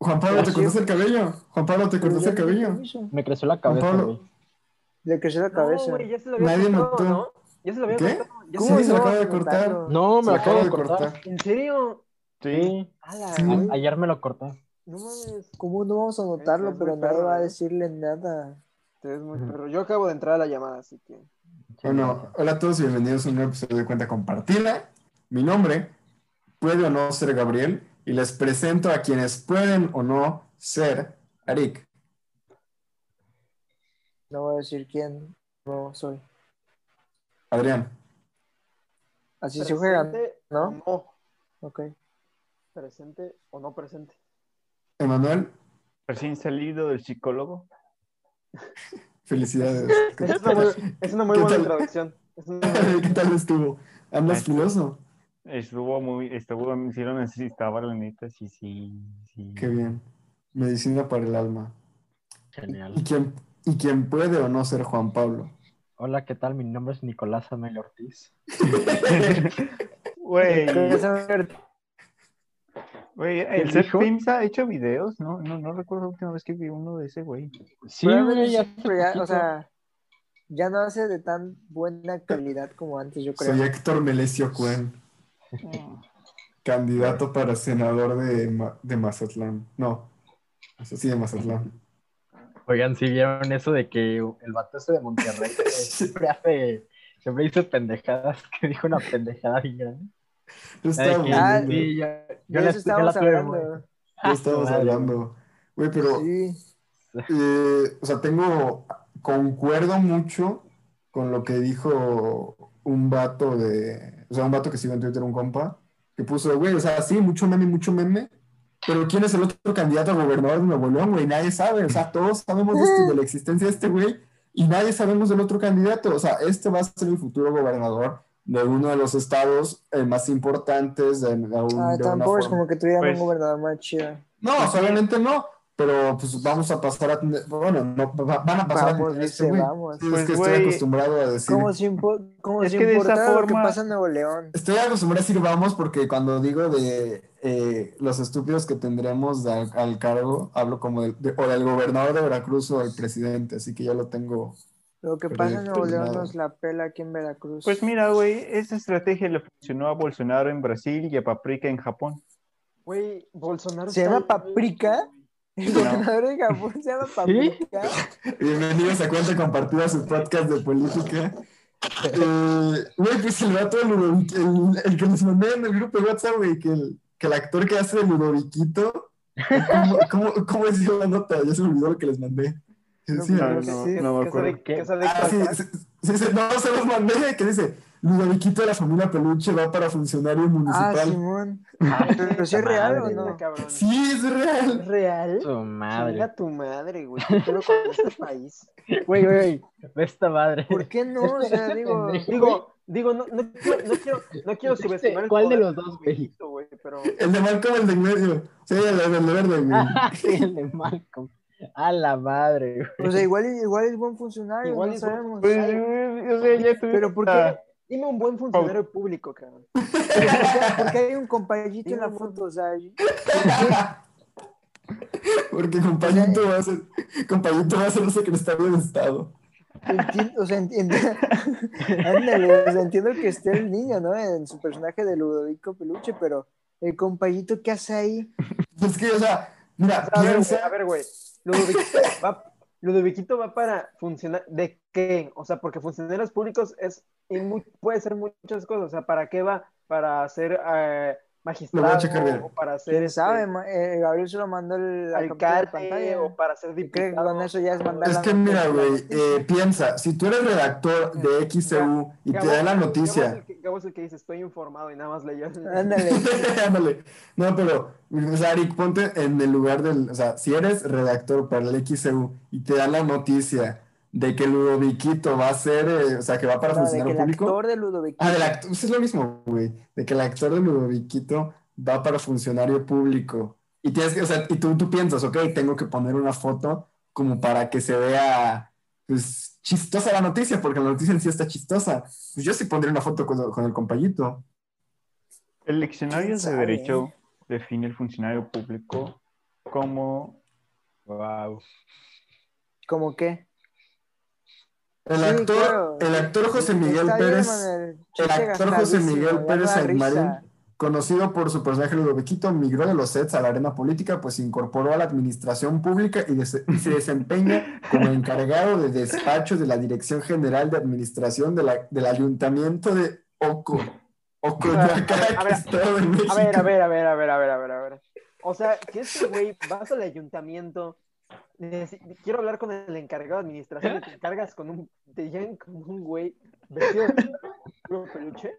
Juan Pablo, ¿te cortaste el cabello? Juan Pablo, ¿te cortaste el cabello? Me creció la Juan cabeza, Pablo. güey. Le creció la No, cabeza. güey, ya se lo había Nadie notó. ¿no? Ya se lo había ¿Qué? Ya ¿Cómo Sí, se lo no acaba de cortar. No, me lo acabo de cortar. ¿En serio? Sí. Sí. ayer me lo corté. No mames. ¿Cómo no vamos a notarlo? Pero nadie perro, va a ¿eh? decirle nada. Muy perro. Yo acabo de entrar a la llamada, así que. Bueno, hola a todos y bienvenidos a un nuevo episodio de Cuenta Compartida. Mi nombre puede o no ser Gabriel y les presento a quienes pueden o no ser Arik. No voy a decir quién no soy. Adrián, Así se juegan, Presente ¿no? o no. Ok. Presente o no presente. Emanuel, Recién salido del psicólogo. felicidades. ¿Qué Es una muy, es una muy ¿Qué buena una buena- ¿Qué tal estuvo? ¿Andas filoso? Estuvo muy, estuvo, sí lo necesitaba, la neta, sí, sí, sí. Qué bien. Medicina para el alma. ¿Y Genial. quién, y quién puede o no ser Juan Pablo? Hola, ¿qué tal? Mi nombre es Nicolás Amel Ortiz. Güey, güey, ¿Qué el Seth? Films ha hecho videos, no, no, no recuerdo la última vez que vi uno de ese güey. Sí, güey, ya ya, o sea, ya no hace de tan buena calidad como antes, yo creo. Soy Héctor Melesio Cuen, candidato para senador de, de Mazatlán. No, eso sí, de Mazatlán. Oigan, si vieron eso de que el vato ese de Monterrey siempre hace, siempre dice pendejadas, que dijo una pendejada bien grande. Yo estaba que- Ah, sí, yo, la estábamos tuve hablando. estábamos hablando. Güey, pero, Sí. eh, o sea, tengo, concuerdo mucho con lo que dijo un vato de, o sea, un vato que sigo en Twitter, un compa, que puso, güey, o sea, sí, mucho meme, mucho meme, pero ¿quién es el otro candidato a gobernador de Nuevo León, güey? Nadie sabe, o sea, todos sabemos de, este- de la existencia de este güey y nadie sabemos del otro candidato, o sea, este va a ser el futuro gobernador de uno de los estados eh, más importantes de, de un- Ah, de una tampoco es forma. como que tuvieran Pues- un gobernador más chido. No, obviamente no, pero pues vamos a pasar a tener, bueno, no, va- van a pasar Vamos, a tener este güey. Pues, es que estoy güey, acostumbrado a decir. Como si, impo- como Es si que de esa lo que forma- pasa en Nuevo León. Estoy acostumbrado a decir vamos porque cuando digo de eh, los estúpidos que tendremos de- al, al cargo, hablo como del, de- o del gobernador de Veracruz o del presidente, así que ya lo tengo. Lo que pasa en Nuevo León nos la pela aquí en Veracruz. Pues mira, güey, esa estrategia le funcionó a Bolsonaro en Brasil y a Paprika en Japón. Güey, Bolsonaro. ¿Se llama Paprika? El No. gobernador de Japón se llama Paprika. Bienvenidos a Cuenta Compartida, su podcast de política. Eh, Güey, pues el vato de Ludovic, el, el que les mandé en el grupo de WhatsApp, güey, que el, que el actor que hace de Ludoviquito, ¿cómo, cómo, cómo decía la nota? Ya se me olvidó lo que les mandé. ¿Qué No, No, no, sí. no me acuerdo. sale- Ah, sí, sí, sí, sí, no, se los mandé, que dice, Ludoviquito de la familia Peluche va para funcionario Ah, municipal. Simón. Ay, Pero si es real o no. cabrón. Sí, es ¿Es real. real? Su madre. Chinga tu madre, güey. ¿Qué pedo con este país? Güey, güey, güey, ve esta madre. ¿Por qué no? O sea, Este digo. Digo, digo, no, no, quiero, no quiero, no quiero subestimar el ¿Cuál de los dos, güey? pero El de Malcolm, el de medio. Sí, el de, el de verde, güey. sí, el de Malcolm. A la madre, güey. O sea, igual, igual es buen funcionario, Igual no es buen sabemos. Pues, Ay, o sea, ya tuve- Pero ¿por qué? Dime un buen funcionario público, cabrón. Pero ¿por qué- por qué hay un compayito en la foto? O sea, Porque compañito va a ser, compañito va a ser el secretario de Estado. entiendo, o sea, entiendo, ándale, o sea, entiendo que esté el niño, ¿no? En su personaje de Ludovico Peluche, pero el compayito, ¿qué hace ahí? Es que, o sea, mira, A ver, güey, piensa. a ver, güey. Ludoviquito va, Ludoviquito va para funcionar. ¿De qué? O sea, porque funcionarios públicos es y mu- puede ser muchas cosas. O sea, ¿para qué va? Para ser eh, magistrado o para ser ¿Quién este, sabe? eh, Gabriel se lo mandó el, alcalde pantalla. o para ser ¿Y cree que diputado. con eso ya es mandar Es que mira, güey, eh, piensa, si tú eres redactor de XCU y te Gabo- da la Gabo es noticia. el que- Gabo es el que dice, estoy informado y nada más leyó. Ándale. Ándale. No, pero, o sea, Arik, ponte en el lugar del, o sea, si eres redactor para el XCU y te dan la noticia de que Ludoviquito va a ser, eh, o sea, que va para No, de que funcionario el público. actor de Ludovico. Ah, del actor, pues es lo mismo, güey, de que el actor de Ludoviquito va para funcionario público. Y tienes que, o sea, y tú, tú piensas, ok, tengo que poner una foto como para que se vea, pues, chistosa la noticia, porque la noticia en sí está chistosa. Pues yo sí pondría una foto con, con el compañito. El diccionario ¿Quién de derecho define el funcionario público como Wow. ¿Cómo qué? El Sí, actor, claro. el actor José Miguel Está Pérez, el actor José Miguel Pérez Aymarín, conocido por su personaje Ludoviquito, migró de los sets a la arena política, pues se incorporó a la administración pública y, des- y se desempeña como encargado de despacho de la Dirección General de Administración de la- del Ayuntamiento de Oco, ver, Estado de México. A ver, a ver, a ver, a ver, a ver, a ver, a ver. O sea, que este güey vas al ayuntamiento, quiero hablar con el encargado de administración y te encargas con un, te llegan con un güey vestido de peluche.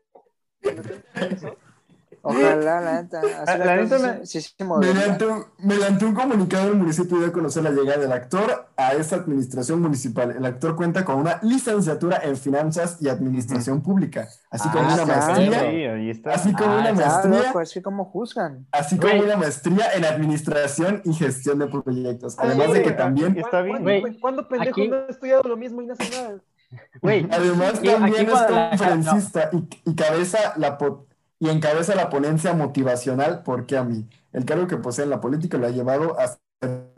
¿No te- eso? Ojalá, la neta. La neta me- sí, sí. Mediante un, mediante un comunicado, el municipio dio a conocer la llegada del actor a esta administración municipal. El actor cuenta con una licenciatura en finanzas y administración pública, así como Ah, una claro. maestría, Sí, ahí está. así como Ah, una maestría, juzgan. así como una maestría en administración y gestión de proyectos. Ay, Además de que también, Está bien. ¿Cuándo, Güey, ¿cuándo pendejo aquí- no ha estudiado lo mismo y no hace nada? Además aquí- también aquí es conferencista y, y cabeza la y encabeza la ponencia motivacional ¿Por qué a mí? El cargo que posee en la política lo ha llevado a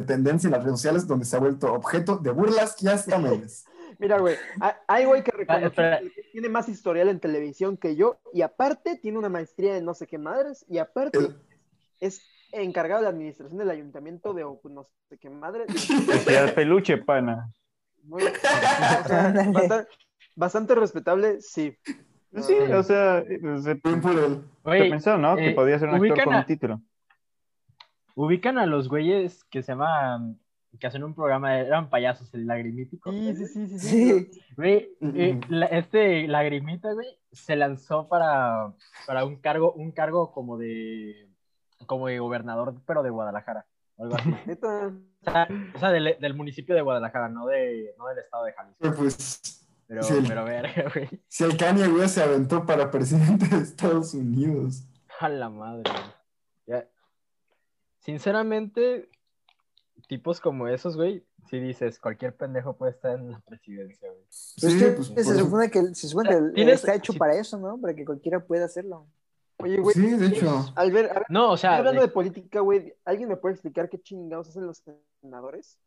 tendencia en las redes sociales donde se ha vuelto objeto de burlas y hasta memes. Mira, güey, hay- hay güey que reconoce espera. que tiene más historial en televisión que yo y aparte tiene una maestría en no sé qué madres y aparte El- es encargado de la administración del ayuntamiento de no sé qué madres. Sea peluche, pana. Muy- o sea, Ándale. bastante, bastante respetable, sí. Sí, o sea, eh, se, Bien por él. se güey, pensó, ¿no? que eh, podía ser un actor con a- un título. ubican a los güeyes que se llaman, que hacen un programa, eran payasos, el lagrimítico. Sí, sí, sí, sí. sí. Sí. Güey, eh, Mm. la- este lagrimita, güey, se lanzó para, para un cargo, un cargo como de, como de gobernador, pero de Guadalajara, o algo así. Neta. O sea, o sea, del, del municipio de Guadalajara, no, de, no del estado de Jalisco. Pues, Pero, Sí. pero verga, güey. si el Kanye West se aventó para presidente de Estados Unidos. A la madre. güey. Ya. Sinceramente, tipos como esos, güey, si dices, cualquier pendejo puede estar en la presidencia, güey. Pues Sí, que pues, se, supone que, se supone que tienes- está hecho si- para eso, ¿no? Para que cualquiera pueda hacerlo. Oye, güey, Sí, de hecho. al ver, a ver, No, o sea, hablando de- de política, güey, ¿alguien me puede explicar qué chingados hacen los senadores?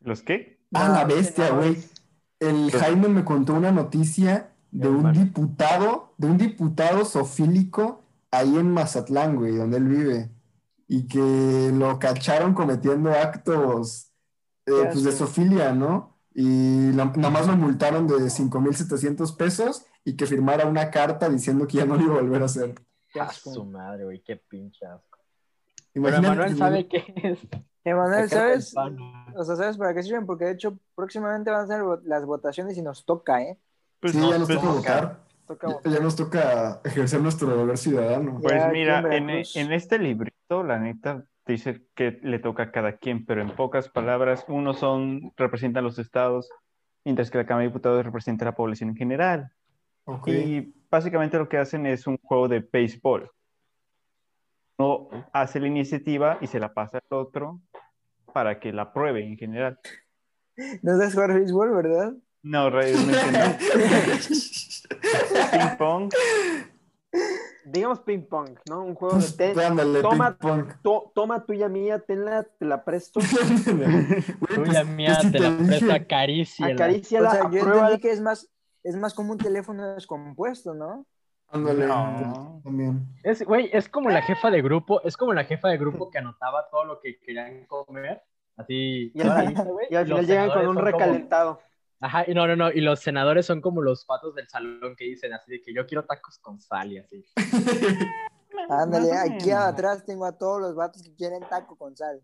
¿Los qué? Ah, la bestia, güey. El Jaime me contó una noticia de un diputado, de un diputado sofílico ahí en Mazatlán, güey, donde él vive. Y que lo cacharon cometiendo actos eh, pues de sofilia, ¿no? Y la- nada más lo multaron de 5.700 pesos y que firmara una carta diciendo que ya no lo iba a volver a hacer. Qué a asco. su madre, güey, qué pinche asco. Imagínate sabe qué es. Emanuel, ¿sabes? O sea, ¿sabes para qué sirven? Porque de hecho próximamente van a ser las votaciones y nos toca, ¿eh? Pues, Sí, no, ya nos pues, toca votar. Toca Ya, ya nos toca ejercer nuestro deber ciudadano. pues Ya, mira, aquí en este librito, la neta, dice que le toca a cada quien, pero en pocas palabras, unos son, representan los estados, mientras que la Cámara de Diputados representa a la población en general. Ok. Y básicamente lo que hacen es un juego de béisbol. Uno hace la iniciativa y se la pasa al otro para que la apruebe en general. No sabes jugar béisbol, ¿verdad? No, realmente no. Ping pong. digamos ping pong, ¿no? Un juego de Pues, ten, ándale, toma- ping pong. to- toma tuya mía, tenla, te la presto, Güey, Tuya pues, mía, pues, te la dije- presto, acaríciala. acaríciala, o sea, yo entendí que es más, es más como un teléfono descompuesto, ¿no? Ándale, No. también. Es, güey, es como la jefa de grupo, es como la jefa de grupo que anotaba todo lo que querían comer, así. Y al, final- lista, güey, y al y los final llegan con un como- recalentado. Ajá, y no, no, no, y los senadores son como los patos del salón que dicen así de que yo quiero tacos con sal y así. Ándale, aquí atrás tengo a todos los vatos que quieren taco con sal.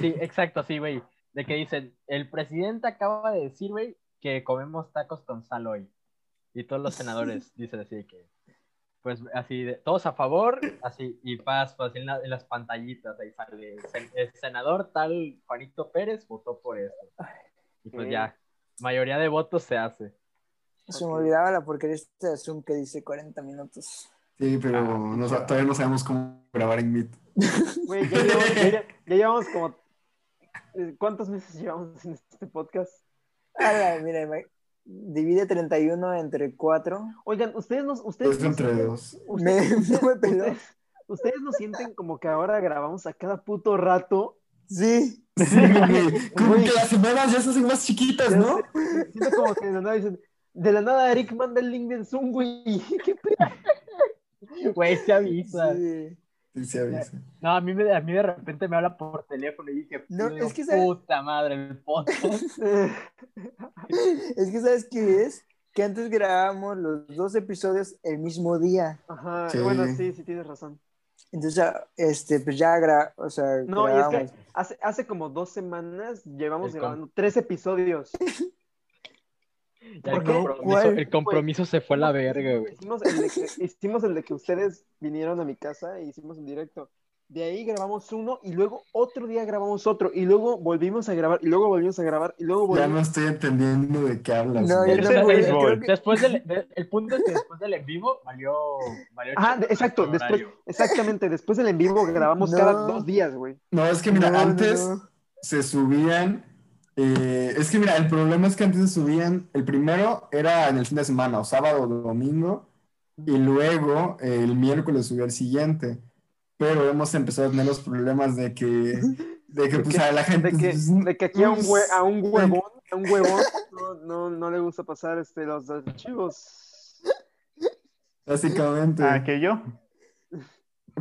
Sí, exacto, sí, güey. De que dicen, el presidente acaba de decir, güey, que comemos tacos con sal hoy. Y todos los senadores dicen así de que, pues así, de, todos a favor, así, y paz, pues en, la- en las pantallitas, ahí sale, "Sen- el senador tal Juanito Pérez votó por esto. Y pues ya, mayoría de votos se hace. Se me olvidaba la porquería este de Zoom que dice 40 minutos. Sí, pero Ah, no sa- claro. todavía no sabemos cómo grabar en Meet. Güey, ya llevamos, ya- ya llevamos como... eh, ¿Cuántos meses llevamos en este podcast? Ala, mira, divide 31 entre 4. Oigan, ustedes no, ustedes entre sienten- dos. Ustedes- no me peló. ustedes- ustedes no sienten como que ahora grabamos a cada puto rato Sí. Sí. Como que las semanas ya se hacen más chiquitas, ¿no? sé, Siento como que de la nada dicen, de la nada Eric manda el link del Zoom, güey. ¿Qué pedo? Güey, se avisa. sí. Sí, se avisa. No, a mí, me, a mí de repente me habla por teléfono y dije, No, es que puta madre, el podcast. Es que, ¿sabes qué es? Que antes grabábamos los dos episodios el mismo día. Ajá, Sí. bueno, sí, sí tienes razón. Entonces, este, pues ya gra o sea, No, y es que hace, hace como dos semanas llevamos El grabando tres episodios. Ya ¿Por el, compromiso, ¿Cuál? el compromiso se fue a la verga, güey. Hicimos el, de que, hicimos el de que ustedes vinieron a mi casa e hicimos el directo. De ahí grabamos uno y luego otro día grabamos otro y luego volvimos a grabar y luego volvimos a grabar y luego Ya volvimos. no estoy entendiendo de qué hablas. No, yo que- Después del, de- el punto es que después del en vivo valió, valió de- exacto, el después, exactamente, después del en vivo grabamos No. cada dos días, güey. No, es que mira, No, no, antes no. se subían. Eh, es que mira, el problema es que antes se subían. El primero era en el fin de semana, o sábado o domingo, y luego eh, el miércoles subía el siguiente. Pero hemos empezado a tener los problemas de que, de que pues a la gente. De que, pues, de que aquí a un, hue- a un pues, huevón, a un huevón no, no, no le gusta pasar este, los archivos. Básicamente. Ah, que yo.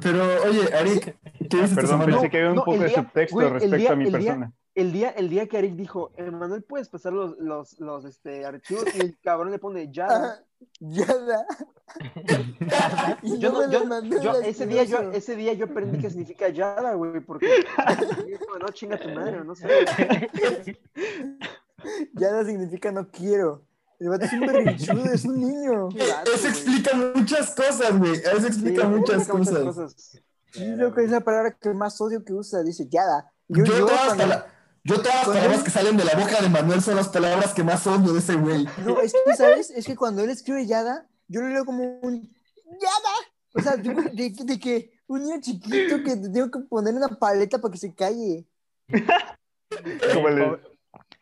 Pero oye, Eric, ¿qué viste esta Perdón, pensé que había un no, poco de subtexto respecto día- a mi persona. El día, el día que Eric dijo, Emanuel, ¿puedes pasar los, los, los este, archivos? Y el cabrón le pone ya. Ajá, ya da. Y Yo, no yo, yo- ese, día yo, ese día yo aprendí que significa Yada, güey, porque no, chinga tu madre, no sé. Ya da significa no quiero. El vato es un berrinchudo, es un niño. Qué vato, Eso güey. explica muchas cosas, güey. Eso Sí, explica muchas explica cosas. Sí, lo que es la palabra que más odio que usa, dice yada. Yo, Yo, yo todas las cuando palabras él- que salen de la boca de Manuel son las palabras que más odio de ese güey. No, es que, ¿sabes? Es que cuando él escribe Yada, yo lo leo como un Yada. O sea, de, de- de que un niño chiquito que te tengo que poner una paleta para que se calle. Como el, de-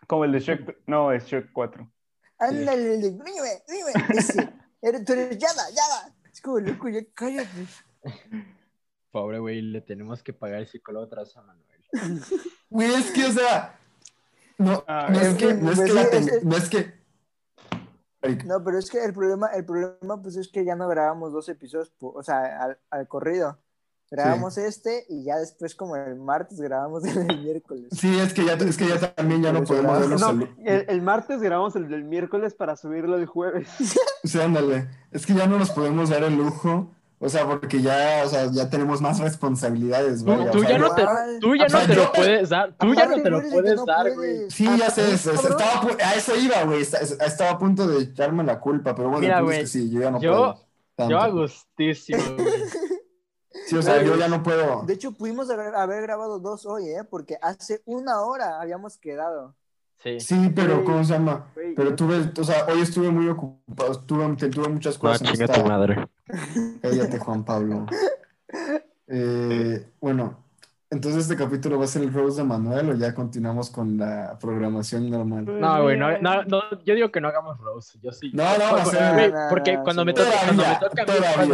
como el de Shrek. No, es Shrek 4. Ándale, dime, dime, ese. Eres, tú eres Yada, Yada. Es como, loco, ya cállate. Pobre güey, le tenemos que pagar el psicólogo vez a Manuel. Güey, es que, o sea, no, Ah, no es es que, no es que la sí, tenga- es- no es que. Eric, No, pero es que el problema, el problema, pues es que ya no grabamos dos episodios, o sea, al, al corrido. Grabamos este y ya después, como el martes, grabamos el, el miércoles. Sí, es que ya, es que ya también ya no podemos no. vernos No, el, el martes grabamos el del miércoles para subirlo el jueves. Sí, ándale. Es que ya no nos podemos dar el lujo. O sea, porque ya, o sea, ya tenemos más responsabilidades, Tú, vaya, tú sea, ya no te, tú ya no lo puedes dar, tú ya no te lo puedes no dar, güey. Sí, ya sé, Ah, estaba, a eso iba, güey. Estaba a punto de echarme la culpa, pero bueno, Mira, güey, que sí, yo ya no yo- puedo. tanto. Yo a gustísimo, güey. Sí, o sea, yo ya no puedo. De hecho, pudimos haber, haber grabado dos hoy, ¿eh? Porque hace una hora habíamos quedado. Sí. Sí, pero Güey, ¿cómo se llama? güey, Pero tuve, o sea, hoy estuve muy ocupado, tuve, tuve muchas No, cosas. en chinga tu madre. Cállate, Juan Pablo. Eh, bueno, entonces este capítulo va a ser el Rose de Manuel o ya continuamos con la programación normal. No, güey, no, no, no, yo digo que no hagamos Rose. Yo sí. No, no, a Porque, No, no, porque no, cuando sí, me no. toca, cuando me toca a mí,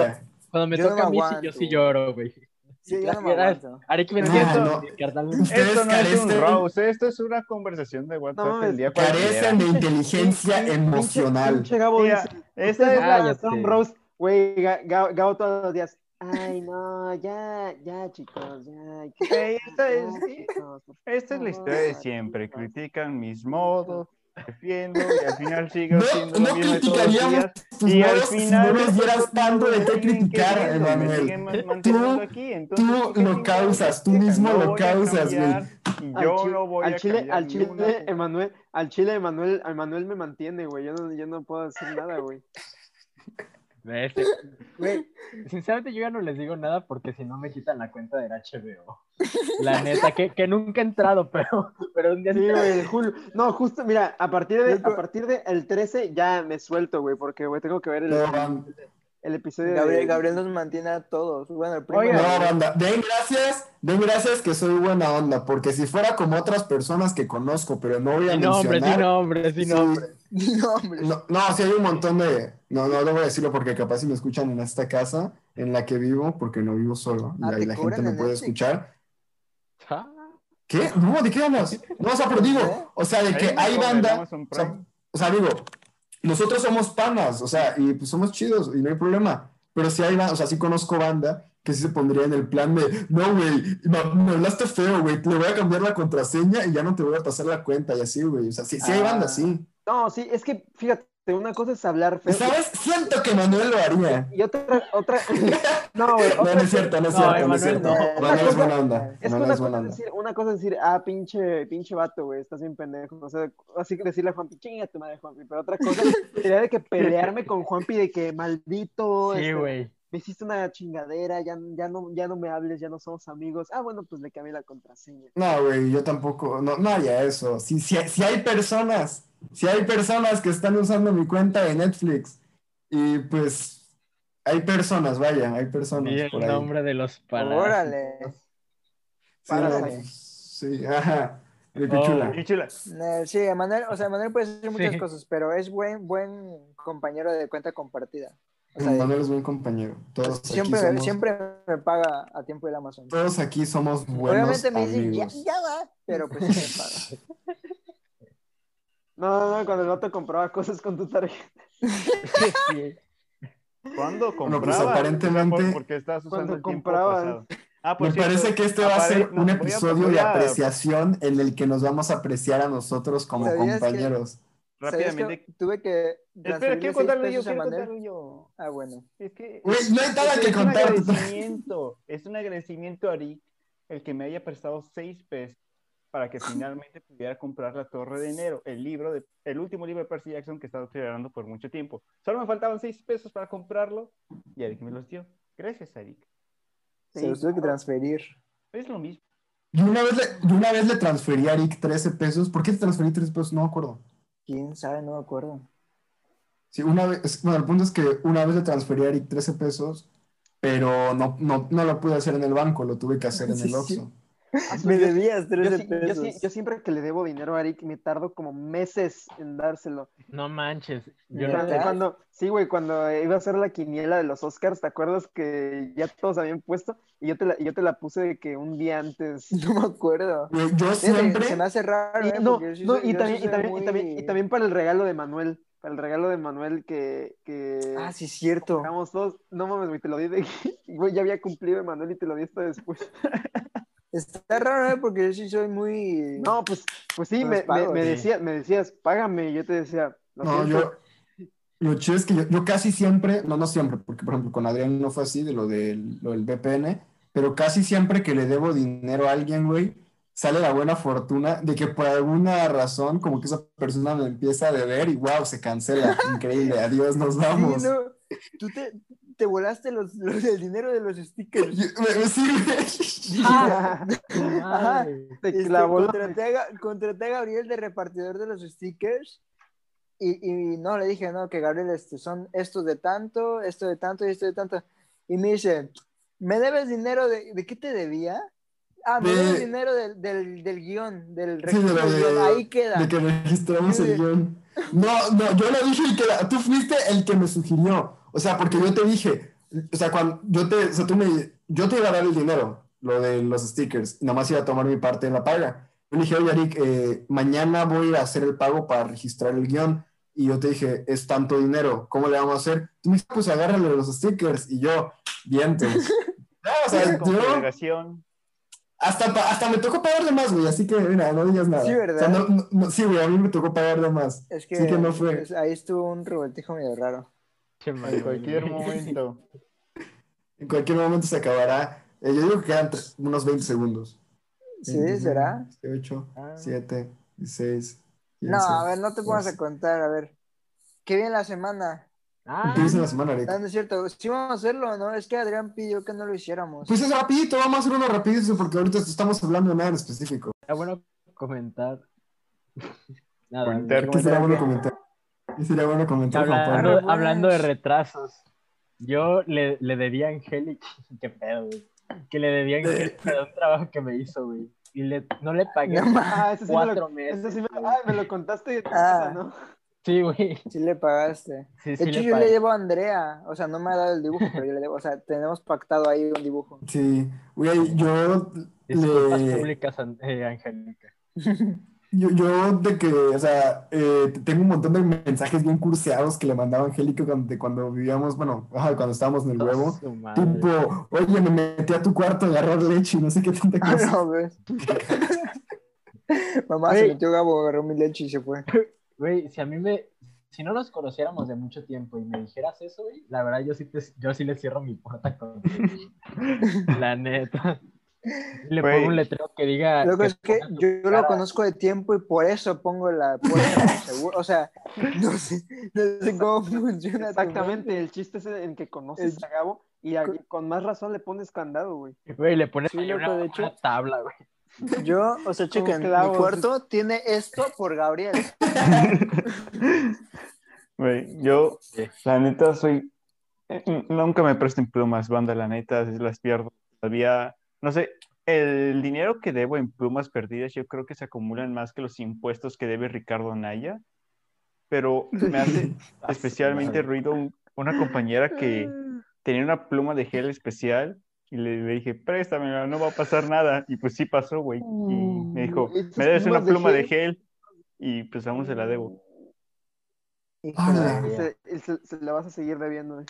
cuando, me Yo no toca a mí, sí, aguanto, yo sí lloro, güey. Sí, yo no me Era- aguanto. Haré que me No, entiendo. no. Esto no es un carecen- roast, esto es una conversación de WhatsApp mames, el día Carecen de inteligencia emocional. Pinche Gabo Mira, esta "Ustedes es van a Cállate. hacer un roast, güey, Ga- Ga- Gabo todos los días. Ay, no, ya, ya, chicos, ya. Esta ya, es- Esta la historia de siempre. Critican mis modos, defiendo y al final sigo No, haciendo no lo mismo de todos los criticaríamos días. tus Y al modos si final no dieras tanto de qué criticar, Emanuel. aquí, entonces, tú ¿qué lo causas, tú mismo No lo causas, güey. yo no voy al a chile, al chile. Emanuel, al chile, Emanuel, Emanuel me mantiene, güey. Yo no, yo no puedo decir nada, güey. Ves, Güey, sinceramente yo ya no les digo nada porque si no me quitan la cuenta del HBO. La neta, que, que nunca he entrado, pero, pero un día Sí, güey, Julio. No, justo, mira, a partir de, a partir de el 13 ya me suelto, güey, porque, güey, tengo que ver el, el episodio Gabriel, de... Gabriel nos mantiene a todos. Bueno, el. Oiga. no, banda, den gracias, den gracias que soy buena onda, porque si fuera como otras personas que conozco, pero no voy a sin nombre, mencionar. sin nombre, sin nombre. No, hombre. No, no, sí hay un montón de. No, no debo decirlo porque capaz si me escuchan en esta casa en la que vivo, porque no vivo solo, y Ah, ahí ¿te la gente me puede escuchar. Ah, ¿Qué? No, ¿de qué hablas? No, o sea, pero digo, o sea, de que hay banda, o sea, Prime. o sea, digo, nosotros somos panas, o sea, y pues somos chidos y no hay problema, pero sí hay, ba- o sea, sí conozco banda que sí se pondría en el plan de, no, güey, me, me hablaste feo, güey, le voy a cambiar la contraseña y ya no te voy a pasar la cuenta y así, güey, o sea, sí, sí hay banda, Ah. sí. No, sí, es que fíjate, una cosa es hablar ¿Y feo. sabes? Siento que Manuel lo haría. Y otra, otra. No, güey, No, no es cierto, no es cierto, no es cierto. no. Manuel es buena onda, Es que una es buena cosa, es decir, una cosa es decir, ah, pinche, pinche vato, güey, estás bien pendejo. O sea, así que decirle a Juanpi, chinga tu madre, Juanpi. Pero otra cosa sería de que pelearme con Juanpi de que maldito, Sí, este, güey. Me hiciste una chingadera, ya, ya, no, ya no me hables, ya no somos amigos. Ah, bueno, pues le cambié la contraseña. No, güey, yo tampoco, no, no haría eso. Si, si, si hay personas, si hay personas que están usando mi cuenta de Netflix y pues hay personas, vaya, hay personas Di el por ahí. nombre de los parásitos. Órale. Sí, Parasite. no, sí, ajá, de Oh. pichula. Eh, Sí, Manuel, o sea, Manuel puede hacer muchas Sí. cosas, pero es buen, buen compañero de cuenta compartida. O sea, Manuel es buen compañero. Todos aquí siempre, somos, siempre me paga a tiempo el Amazon. todos aquí somos buenos Obviamente me dicen, ya, amigos. ya va, pero pues sí me paga. No, no, no, cuando el vato compraba cosas con tu tarjeta. Sí. ¿Cuándo Bueno, pues, compraba? aparentemente- Porque estás usando Cuando el pasado. Ah, por Me cierto, parece que este va a ser un a- episodio de apreciación en el que nos vamos a apreciar a nosotros como ¿Sabías que- compañeros. ¿Sabías que Rápidamente. tuve que Espera, quiero contarlo yo, quiero contarlo yo. Ah, bueno. Es que no hay nada es que un contar. agradecimiento, es un agradecimiento a Rick el que me haya prestado seis pesos para que finalmente pudiera comprar La Torre de Enero, el libro de, el último libro de Percy Jackson que he estado esperando por mucho tiempo. Solo me faltaban seis pesos para comprarlo y Eric me los dio. Gracias, Eric. Se los tuve que transferir. Es lo mismo. Yo una vez le, yo una vez le transferí a Eric 13 pesos. ¿Por qué te transferí 13 pesos? No me acuerdo. ¿Quién sabe? No me acuerdo. Sí, una vez, bueno, el punto es que una vez le transferí a Eric 13 pesos, pero no, no, no lo pude hacer en el banco, lo tuve que hacer en Sí, el sí. Me yo- debías Yo, 13 sí- yo pesos. sí- yo siempre que le debo dinero a Eric me tardo como meses en dárselo. No manches. Yo Cuando, cuando- sí, güey, cuando iba a hacer la quiniela de los Oscars, ¿te acuerdas que ya todos habían puesto? Y yo te la, y yo te la puse de que un día antes. No me acuerdo. Yo siempre, Se me hace raro. Y, ¿eh? no, yo sí no, y yo también, y, también, y, también, y también para el regalo de Manuel. Para el regalo de Manuel que, que Ah, sí, cierto. todos. No mames, güey, te lo di de güey, ya había cumplido Manuel y te lo di hasta después. Está raro, ¿eh? Porque yo sí soy muy. No, pues, pues sí, me, me, me sí. decías, me decías, págame, y yo te decía, no, siento. yo, lo chido es que yo, yo casi siempre, no, no siempre, porque por ejemplo con Adrián no fue así de lo del, lo del VPN, pero casi siempre que le debo dinero a alguien, güey, sale la buena fortuna de que por alguna razón como que esa persona me empieza a deber y wow, se cancela. Increíble, adiós, nos Sí, vamos. no. Tú te, te volaste los, los- el dinero de los stickers. Yo- me, me sirve. Ajá. Madre. Te Este, clavó la- contraté, a, contraté a Gabriel de repartidor de los stickers y, y no, le dije, no, que Gabriel, este, son estos de tanto, esto de tanto y esto de tanto. Y me dice, ¿me debes dinero de, de qué te debía? Ah, me De- debes dinero del, del, del guion, del Sí, de la guion. Ahí queda. De que registramos el guion. No, no, yo le dije que la- tú fuiste el que me sugirió. O sea, porque yo te dije, o sea, cuando yo te, o sea, tú me, yo te iba a dar el dinero, lo de los stickers, y nada más iba a tomar mi parte de la paga. Yo le dije, oye, Eric, eh, mañana voy a hacer el pago para registrar el guion. Y yo te dije, es tanto dinero, ¿cómo le vamos a hacer? Tú me dijiste, pues agárrale los stickers. Y yo, vientos. No, o sea, yo, hasta, hasta me tocó pagar de más, güey, así que mira, no digas nada. Sí, O sea, ¿verdad? no- no- no- sí, güey, a mí me tocó pagar de más. Es que, no fue. pues, ahí estuvo un revoltijo medio raro. En cualquier momento. En cualquier momento se acabará. Eh, yo digo que quedan unos 20 segundos. ¿Sí? ¿Será? 8, Ah. 7, 16. No, a ver, no te pongas a contar, a ver. Qué bien la semana. Ah, ¿Qué dice la semana, Eric? Ah, no es cierto, sí vamos a hacerlo, ¿no? Es que Adrián pidió que no lo hiciéramos. Pues es rapidito, vamos a hacer uno rapidísimo porque ahorita estamos hablando de nada en específico. era bueno comentar. Nada, Comentar. ¿Qué sería bueno comentar? ¿Qué sería bueno comentar, Juan Hablando, Pablo? Pues. hablando de retrasos, yo le, le debía a Angélica, qué pedo, güey, que le debía a Angélica de un trabajo que me hizo, güey, y le, no le pagué No. Ah, ese sí me cuatro lo, meses. ese sí me, ah, me lo contaste tu Ah. ¿no? Sí, güey, Sí le pagaste. sí, De sí hecho, le yo le debo a Andrea. O sea, no me ha dado el dibujo, pero yo le debo. O sea, tenemos pactado ahí un dibujo. Sí, güey, yo Disculpas Le- públicas, eh, Angélica. Yo, yo de que, o sea, eh, tengo un montón de mensajes bien curseados que le mandaba Angélica cuando, cuando vivíamos, bueno, cuando estábamos en el huevo. Su madre. Tipo, oye, me metí a tu cuarto a agarrar leche y no sé qué tanta Ah, cosa. no. Mamá se Güey. metió Gabo, agarró mi leche y se fue. Güey, si a mí me. Si no nos conociéramos de mucho tiempo y me dijeras eso, güey, la verdad yo sí, te, yo sí le cierro mi puerta con. la neta. Le pongo un letrero que diga. Lo que es que yo, yo lo conozco de tiempo y por eso pongo la puerta seguro. O sea, no sé, no sé cómo funciona. Exactamente, el chiste es en que conoces El- a Gabo y a- con más razón le pones candado, güey. Güey, le pones Sí, loco, una, de hecho. una tabla, güey. Yo, o sea, chequen, clavos. mi cuarto tiene esto por Gabriel. Güey, yo, Sí. la neta, soy. eh, Nunca me presten plumas, banda, la neta, si las pierdo. Todavía, no sé, el dinero que debo en plumas perdidas, yo creo que se acumulan más que los impuestos que debe Ricardo Naya. Pero me hace especialmente madre. ruido un- una compañera que tenía una pluma de gel especial y le, le dije, préstamela, no va a pasar nada. Y pues sí pasó, güey. Y me dijo, Mm, ¿estas me debes una de pluma de gel? Y pues aún se la debo. Híjole. Hola. Se, se- se la vas a seguir debiendo.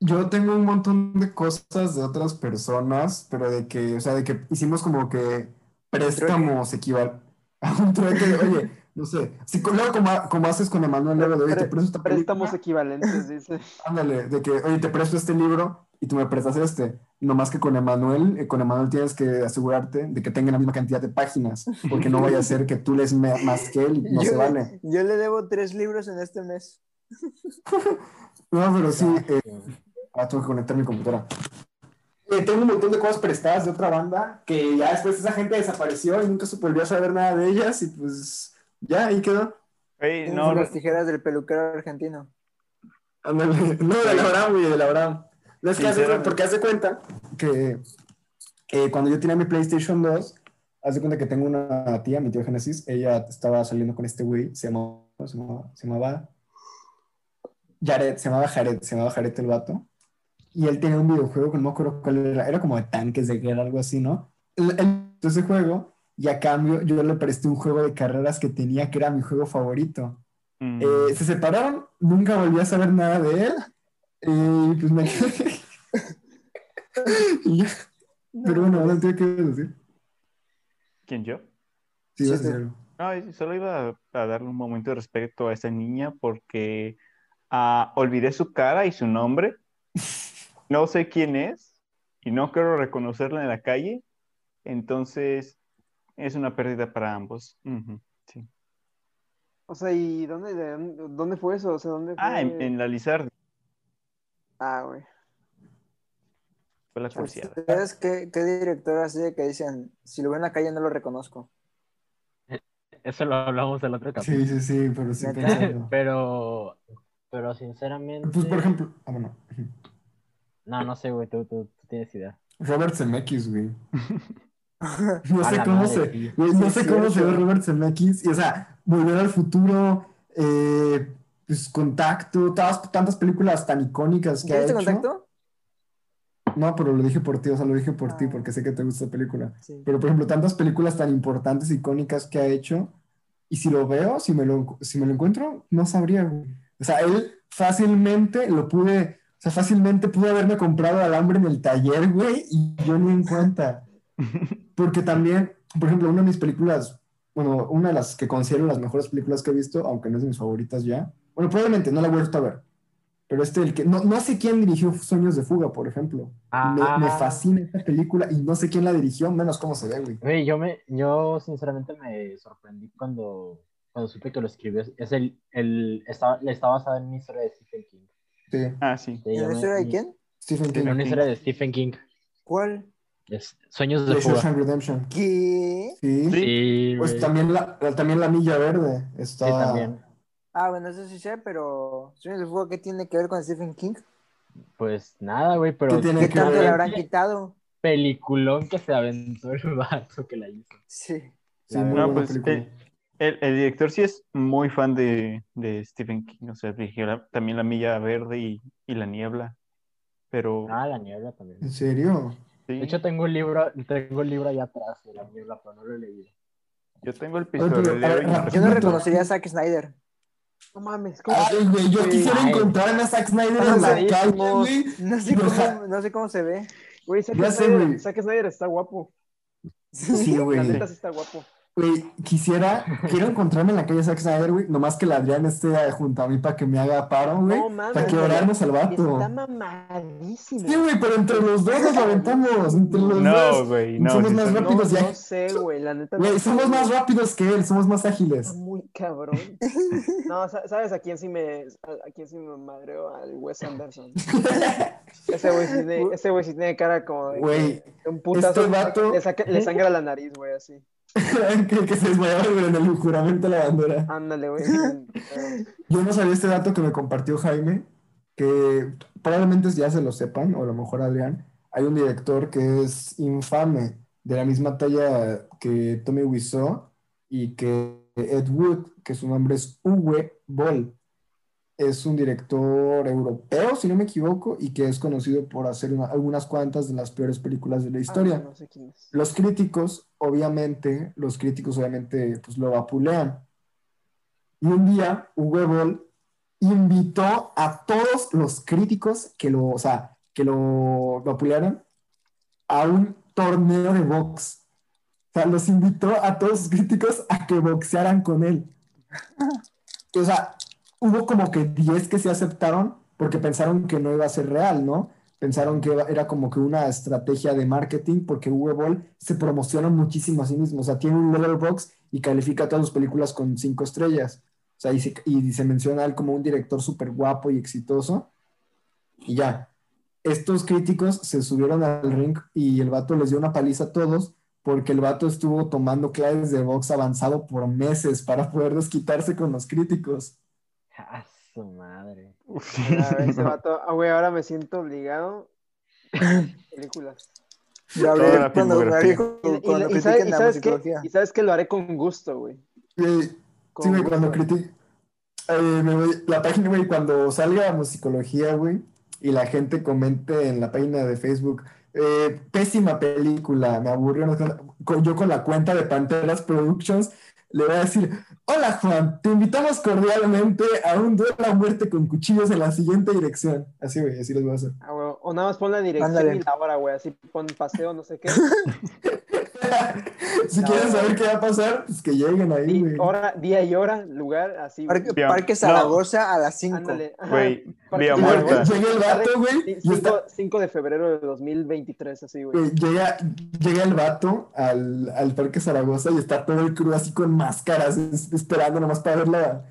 Yo tengo un montón de cosas de otras personas, pero de que, o sea, de que hicimos como que préstamos equivalentes a un trueque, oye, no sé, si luego como, como haces con Emanuel luego de, oye, te Pre- presto esta Préstamos película, equivalentes, dice. ándale, de que, oye, te presto este libro y tú me prestas este, nomás que con Emanuel, eh, con Emanuel tienes que asegurarte de que tenga la misma cantidad de páginas, porque no vaya a ser que tú lees más que él, no yo, se vale. yo le debo tres libros en este mes. No, pero sí, eh, ah, tengo que conectar mi computadora. Eh, tengo un montón de cosas prestadas de otra banda que ya después esa gente desapareció y nunca se volvió a saber nada de ellas y pues ya ahí quedó. Tienes no, las tijeras del peluquero argentino. Ándale. No, de la Abraham, güey, de la Abraham. No es que hace, porque haz de cuenta que eh, cuando yo tenía mi PlayStation 2, haz de cuenta que tengo una tía, mi tía Genesis, ella estaba saliendo con este güey, se llamaba, ¿cómo se llamaba, se llamaba Jared, se llamaba Jared, se llamaba Jared el vato. Y él tenía un videojuego que no me acuerdo cuál era, era como de tanques de guerra, algo así, ¿no? Ese juego y a cambio yo le presté un juego de carreras que tenía que era mi juego favorito. mm, Eh, se separaron, nunca volví a saber nada de él. Y pues me quedé. Ya. Pero bueno, ahora tengo que decir. ¿quién yo? Sí, Sí, sí. No, solo iba a, a darle un momento de respeto a esa niña porque ah, olvidé su cara y su nombre. No sé quién es y no quiero reconocerla en la calle. Entonces, es una pérdida para ambos. Sí. O sea, ¿y dónde, de dónde, fue eso? O sea, ¿dónde fue? Ah, en, en la Lizardi Ah, güey. fue la cursiada. ¿Ustedes qué, qué director así de que dicen, si lo veo en la calle no lo reconozco? Eso lo hablamos del otro capítulo. Sí, sí, sí, pero sí. Pero, pero sinceramente. Pues por ejemplo, ah, bueno. No, no sé, güey, tú, tú, tú tienes idea. Robert Zemeckis, güey. No sé cómo madre, se, güey, no Sí, sé cómo se ve. Robert Zemeckis. Y o sea, Volver al futuro, eh, pues Contacto, todas, tantas películas tan icónicas que ha ¿Tienes hecho. contacto? No, pero lo dije por ti, o sea, lo dije por ti Ah. porque sé que te gusta la película. Sí. Pero, por ejemplo, tantas películas tan importantes, icónicas que ha hecho, y si lo veo, si me lo, si me lo encuentro, no sabría, güey. O sea, él fácilmente lo pude, o sea, fácilmente pude haberme comprado alambre en el taller, güey, y yo ni en cuenta. Porque también, por ejemplo, una de mis películas, bueno, una de las que considero las mejores películas que he visto, aunque no es de mis favoritas ya, bueno, probablemente no la he vuelto a ver, pero este, el que, no, no sé quién dirigió Sueños de Fuga, por ejemplo. Me, me Ah. fascina esta película y no sé quién la dirigió, menos cómo se ve, güey. Güey, yo me, yo sinceramente me sorprendí cuando, cuando supe que lo escribió. Es el, el, está, está basado en una historia de Stephen King. Sí, Ah, sí. Sí, ¿En yo la historia de quién? Stephen King. Una historia de Stephen King. ¿Cuál? Es Sueños de Fuga. Redemption. ¿Qué? Sí. Sí, Pues güey. también la, también la Milla Verde está... Sí, también. Ah, bueno, eso sí sé, pero ¿Sueños de Fuga qué tiene que ver con Stephen King? Pues nada, güey, pero ¿Qué tiene ¿Qué que tanto ver? le habrán quitado? peliculón que se aventó el vato que la hizo. Sí. Sí. No, pues película. El, el- director sí es muy fan de, de Stephen King, o sea, dirigió la- también La Milla Verde y, y La Niebla, pero Ah, la niebla también. ¿En serio? Sí, De hecho, tengo un libro, tengo un libro allá atrás de la niebla, pero no lo he leído. yo tengo el pistolero. me Yo no Punto. reconocería a Zack Snyder. No mames, ¿cómo? Ay, güey, yo quisiera ay. encontrar a Zack Snyder en la calle, güey. No sé cómo, no sé cómo se ve. Güey, Zack Snyder, güey. Zack Snyder está guapo. Sí, La güey. neta sí está guapo. Güey, quisiera, quiero encontrarme en la calle Zack Snyder, güey, nomás que el Adrián esté junto a mí para que me haga paro, güey, No mames. para que orarnos al vato. Está mamadísimo. Sí, güey, pero entre los dos nos lo aventamos, entre los No, dos. güey, no. Somos más está- no, rápidos ya. no sé, güey, la neta. Güey, no somos más rápidos que él, somos más ágiles. Está muy cabrón. No, sa- ¿sabes a quién sí me, a, quién sí me madreo? Al Wes Anderson. Ese güey sí tiene, ese güey sí tiene cara como de Güey, un putazo este vato- le, saca- le sangra la nariz, güey, así. que, que se desmayaba en el juramento de la bandera. Ándale, güey. Yo no sabía este dato que me compartió Jaime, que probablemente ya se lo sepan, o a lo mejor Adrián. Hay un director que es infame, de la misma talla que Tommy Wiseau y que Ed Wood, que su nombre es Uwe Boll. Es un director europeo, si no me equivoco, y que es conocido por hacer una- algunas cuantas de las peores películas de la historia. ah, no sé quién es. Los críticos, obviamente, los críticos obviamente pues lo vapulean. Y un día, Boll invitó a todos los críticos que lo, o sea, que lo vapulearon a un torneo de box. O sea, los invitó a todos los críticos a que boxearan con él. O sea, hubo como que 10 que se aceptaron porque pensaron que no iba a ser real, ¿no? Pensaron que era como que una estrategia de marketing porque Uwe Boll se promociona muchísimo a sí mismo. O sea, tiene un letterbox y califica todas sus películas con cinco estrellas. O sea, y se, y se menciona a él como un director súper guapo y exitoso. Y ya. Estos críticos se subieron al ring y el vato les dio una paliza a todos porque el vato estuvo tomando clases de box avanzado por meses para poder desquitarse con los críticos. A su madre. A ver, ese vato, ah, güey, ahora me siento obligado. Películas. Toda la cuando, Y, y- cuando y sabes, critiquen y la sabes que, musicología. y sabes que lo haré con gusto, güey. Con Sí, güey, gusto. cuando critique. eh, la página, güey, cuando salga musicología, güey, y la gente comente en la página de Facebook, eh, pésima película, me aburrió. yo con la cuenta de Panteras Productions le voy a decir: Hola Juan, te invitamos cordialmente a un duelo a muerte con cuchillos en la siguiente dirección. Así, güey, así les voy a hacer. Ah, güey, O nada más pon la dirección Ándale. y la hora, güey. Así pon paseo, no sé qué. si No, quieren saber qué va a pasar, pues que lleguen ahí, güey. hora, día y hora, lugar, así. Parque, Zaragoza a las 5. Ándale. ajá. Güey, Vía Muerta. llega el vato, güey, Sí, y está, 5, de febrero de 2023, así, güey. Güey, llega, llega el vato al, al Parque Zaragoza y está todo el crew así con máscaras, es- esperando nomás para ver la,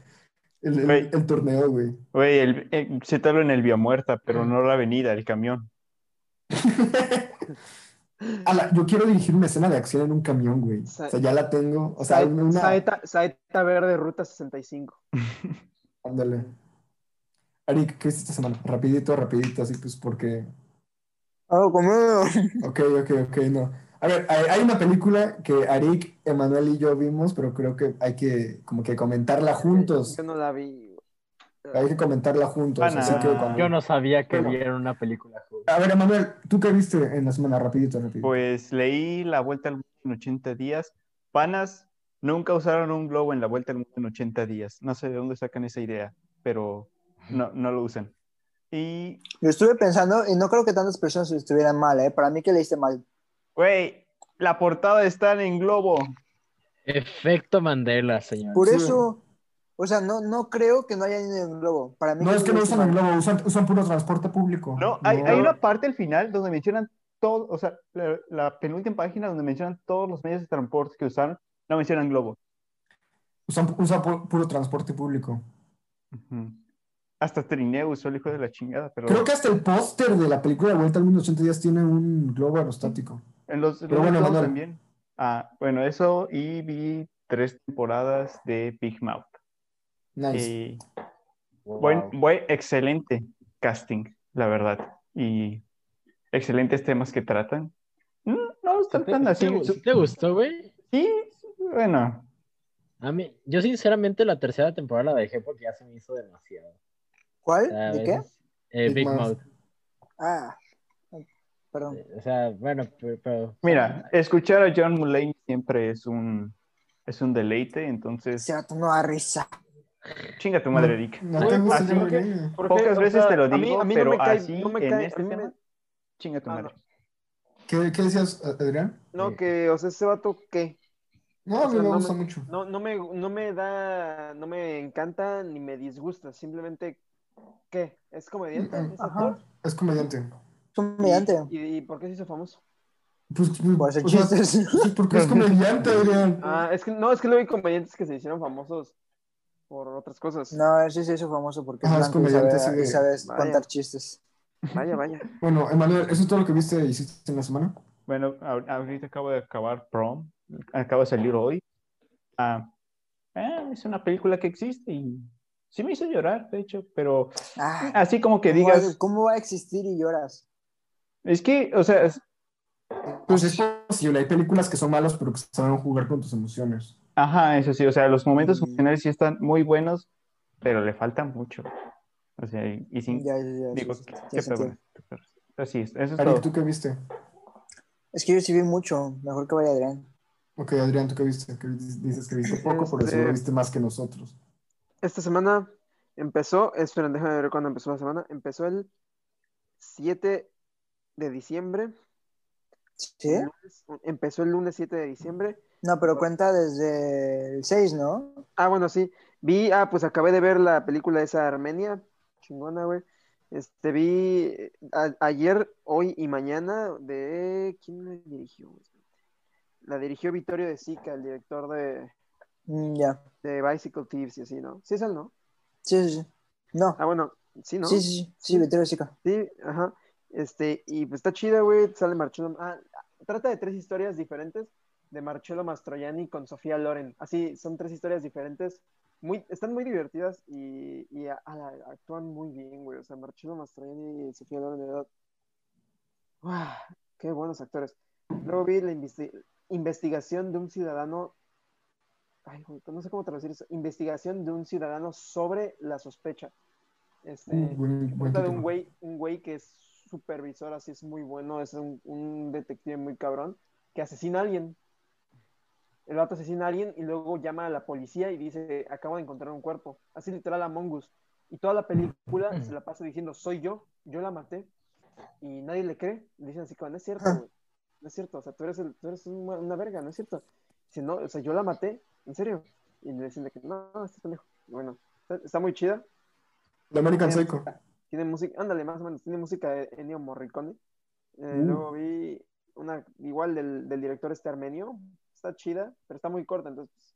el, el torneo, güey. Güey, el, eh, se te habla en el Vía Muerta, pero no la avenida, el camión. Ala, yo quiero dirigir una escena de acción en un camión, güey. O sea, ya la tengo. O sea, Saeta, una... Saeta- Saeta Verde, Ruta 65. Ándale. Arik, ¿qué hiciste esta semana? Rapidito, rapidito, así pues porque... Oh, como... Ok, ok, ok, no. A ver, hay, hay una película que Arik, Emanuel y yo vimos, pero creo que hay que como que comentarla juntos. Yo no la vi. Hay que comentarla juntos. Así que cuando- Yo no sabía que Bueno. vieron una película. A ver, Emanuel, ¿tú qué viste en la semana? Rapidito, rapidito. Pues leí La Vuelta al Mundo en 80 días. Panas nunca usaron un globo en La Vuelta al Mundo en 80 días. No sé de dónde sacan esa idea, pero no, no lo usan. Y, Yo estuve pensando y no creo que tantas personas estuvieran mal, ¿eh? Para mí que leíste mal. güey, la portada está en globo. Efecto Mandela, señor. Por Sí. O sea, no, no creo que no haya ni en globo. Para mí No es que no usan el globo, usan, usan puro transporte público. No, hay, hay una parte al final donde mencionan todo, o sea, la, la penúltima página donde mencionan todos los medios de transporte que usaron, no mencionan globo. Usan, usa pu- puro transporte público. Hasta trineo usó el hijo de la chingada, pero Creo que hasta el póster de la película de Vuelta al Mundo en 80 días tiene un globo aerostático. en los, Pero los bueno, también. Ah, bueno, eso y vi tres temporadas de Big Mouth. Nice. Y Wow. buen, buen, excelente casting, la verdad. Y excelentes temas que tratan. Mm, No están ¿Te, tan te así. te gustó, güey? Sí, bueno. A mí, yo sinceramente la tercera temporada la dejé porque ya se me hizo demasiado. ¿Cuál? A ¿De qué? eh, Big Big Mouth. Mouth. Ah, Perdón. O sea, bueno, pero... pero- Mira, escuchar a John Mulaney siempre es un, es un deleite, entonces vato no da risa. Chinga tu madre, Rick. No te gusta Así que-. Porque, Pocas o veces sea, te lo a mí- digo, a mí no pero me cae- así no me en este me- chinga tu Ah, madre. ¿Qué, qué decías, Adrián? No, que, o sea, ese vato, ¿qué? No, a O mí sea, me no gusta me- mucho. No, no me, no me da, no me encanta ni me disgusta, simplemente, ¿qué? ¿Es comediante? ¿Es Ajá, actor? es comediante. Es un comediante. ¿Y, y, y por qué se hizo famoso? Pues, pues, Por hacer o sea, chistes. pues, porque es comediante, Adrián. Ah, es que, no, es que luego hay comediantes que se hicieron famosos por otras cosas. No, él sí se hizo famoso porque es Ajá, es blanco y comediante, sabe, sí, y sabe Vaya. contar chistes. Vaya, vaya. Bueno, Emanuel, ¿eso es todo lo que viste y hiciste en la semana? Bueno, ahor- ahorita acabo de acabar Prom, acaba de salir hoy. Ah, eh, es una película que existe y sí me hizo llorar, de hecho, pero Ah, así como que ¿cómo va- digas, ¿Cómo va a existir y lloras? es que, o sea, es- Pues es posible, hay películas que son malas, pero que saben jugar con tus emociones. Ajá, eso sí, o sea, los momentos Mm. emocionales sí están muy buenos, pero le falta mucho. O sea, y, Ya, ya, ya, digo, sí, qué, qué sí, qué. Así es, eso es todo. ¿tú qué viste? Es que yo sí vi mucho. Mejor que vaya Adrián. Ok, Adrián, ¿tú qué viste? Que dices que viste poco, por eso Este- lo viste más que nosotros. Esta semana empezó, esperen, déjame ver cuándo empezó la semana. Empezó el 7 de diciembre. ¿Sí? Empezó el lunes 7 de diciembre. No, pero cuenta desde el 6, ¿no? Ah, bueno, sí. Vi, ah, pues acabé de ver la película esa Armenia. Chingona, güey. Este, vi eh, a- ayer, hoy y mañana de... ¿Quién la dirigió? La dirigió Vittorio De Sica, el director de, Mm, ya. de Bicycle Thieves y así, ¿no? Sí es él, ¿no? Sí, sí, sí. No. Ah, bueno, sí, ¿no? Sí, sí, sí. Sí, Vittorio Sica. Sí, ajá. Este, y pues está chida, güey. Sale Marcello. Ah, trata de tres historias diferentes de Marcello Mastroianni con Sofía Loren. Así, son tres historias diferentes. Muy, están muy divertidas y, y a- a la- actúan muy bien, güey. O sea, Marcello Mastroianni y Sofía Loren, de verdad. Qué buenos actores. Luego vi la investi- investigación de un ciudadano. Ay, güey, no sé cómo traducir eso. Investigación de un ciudadano sobre la sospecha. Este, Uh, buen- buen trata de un güey, un güey que es supervisor, así es muy bueno, es un, un detective muy cabrón, que asesina a alguien. El vato asesina a alguien y luego llama a la policía y dice, acabo de encontrar un cuerpo. Así literal a Mongus. Y toda la película se la pasa diciendo, soy yo, yo la maté. Y nadie le cree. Le dicen así, como, no es cierto, güey. No es cierto, o sea, tú eres, el- tú eres una, una verga, no es cierto. Dice, no, o sea, yo la maté, en serio. Y le dicen de que, no, no, este pendejo. Bueno, está, está muy chida. The American Tiene Psycho. música- Tiene música, ándale, más o menos, tiene música de Ennio Morricone. Eh, Uh. Luego vi una igual del, del director este armenio, está chida, pero está muy corta, entonces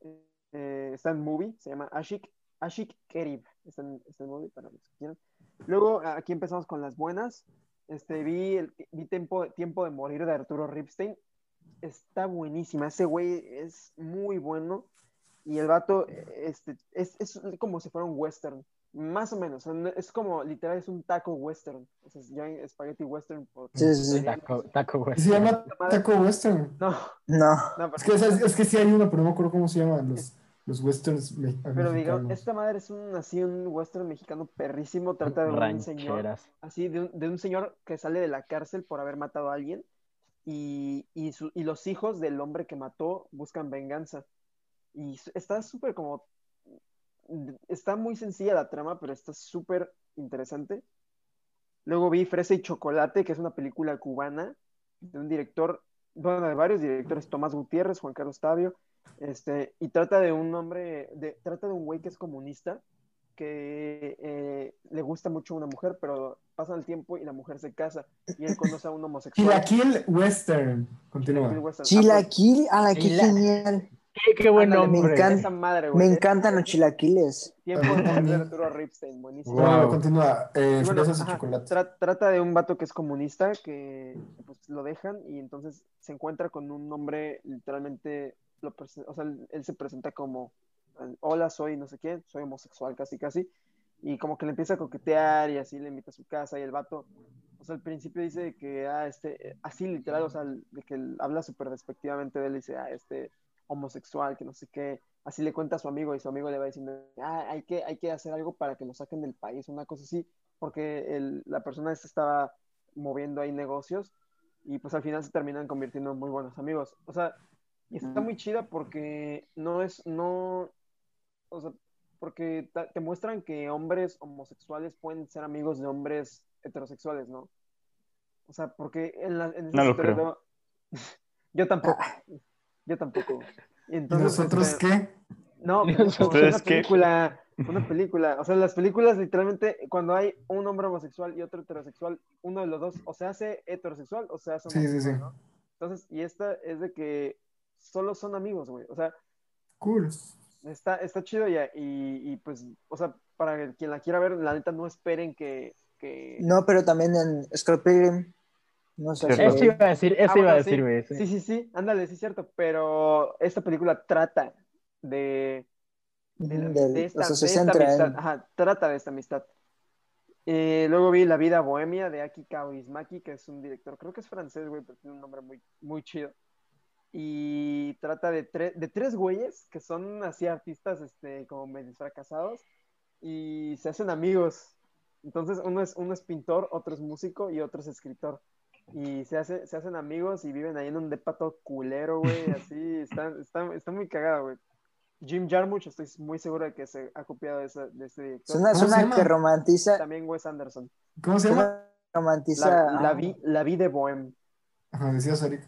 pues, eh, está en movie, se llama Ashik, Ashik Kerib, está en, está en movie para los que quieran. Luego aquí empezamos con las buenas. Este, vi el, vi tiempo, tiempo de morir de Arturo Ripstein. Está buenísima. Ese güey es muy bueno. Y el vato este, es, es como si fuera un western. Más o menos. Es como, literal, es un taco western. O sea, ya en spaghetti western. Por... Sí, sí, sí. Taco, taco. Y se llama Taco Western. No, No. no, Es que, sea, es que sí hay uno, pero no me acuerdo cómo se llaman los, los westerns me- pero digamos, mexicanos. esta madre es un, así, un western mexicano perrísimo. Trata de un señor. Así de un, de un señor que sale de la cárcel por haber matado a alguien y, y, su- y los hijos del hombre que mató buscan venganza. Y está súper como... Está muy sencilla la trama, pero está súper interesante. Luego vi Fresa y Chocolate, que es una película cubana de un director, bueno, de varios directores, Tomás Gutiérrez, Juan Carlos Tavio, este, y trata de un hombre, de, trata de un güey que es comunista, que eh, le gusta mucho una mujer, pero pasa el tiempo y la mujer se casa, y él conoce a un homosexual. Chilaquil Western. Continúa. Chilaquil Western. Ah, Chilaquil, a la que Chila- genial. Qué, qué buen Ándale, me encanta. madre, Me encantan los chilaquiles. Tiempo de Arturo Ripstein, buenísimo. Wow. continúa. Eh, Y bueno, y ajá, chocolate. tra- trata de un vato que es comunista, que pues, lo dejan y entonces se encuentra con un hombre, literalmente, lo o sea, él, él se presenta como, hola, soy no sé qué, soy homosexual casi casi, y como que le empieza a coquetear y así le invita a su casa y el vato, o sea, al principio dice que, ah, este, así literal, o sea, de que él habla súper despectivamente de él, dice, ah, este homosexual, que no sé qué, así le cuenta a su amigo y su amigo le va diciendo, ah, hay que, hay que hacer algo para que lo saquen del país, una cosa así, porque el- la persona esta estaba moviendo ahí negocios y pues al final se terminan convirtiendo en muy buenos amigos. O sea, y está muy chida porque no es, no, o sea, porque te muestran que hombres homosexuales pueden ser amigos de hombres heterosexuales, ¿no? O sea, porque en, la, en No lo creo. Yo tampoco. Yo tampoco. Y ¿Y entonces, nosotros este, qué? no, ¿Y pero nosotros una qué? película, una película. O sea, las películas literalmente, cuando hay un hombre homosexual y otro heterosexual, uno de los dos o se hace heterosexual o se hace Sí, sí, homosexual, sí. ¿no? Entonces, y esta es de que solo son amigos, güey. O sea, Cool. está, está chido ya. Y, y pues, o sea, para quien la quiera ver, la neta no esperen que... que... No, pero también en Scott Pilgrim. No sé. Cierto. Eso iba a decir, eso Ah, iba a bueno, decir, sí. sí. Sí, sí, sí, ándale, sí es cierto. Pero esta película trata de, de, la- del- de esta, o sea, se de esta centra amistad. en- Ajá, trata de esta amistad. Eh, luego vi La vida bohemia de Aki Kaurismäki, que es un director, creo que es francés, güey, pero tiene un nombre muy, muy chido. Y trata de, tre- de tres güeyes que son así artistas, este, como medio fracasados, y se hacen amigos. Entonces, uno es, uno es pintor, otro es músico y otro es escritor. Y se, hace, se hacen amigos y viven ahí en un depa todo culero, güey, así, está, está, está muy cagado, güey. Jim Jarmusch, estoy muy seguro de que se ha copiado de, esa- de este director. Suena, ¿Cómo se suena llama? que romantiza. También Wes Anderson. ¿Cómo se llama? Romantiza. La, la, vi, la vi de Bohem. Ajá, decías, Eric.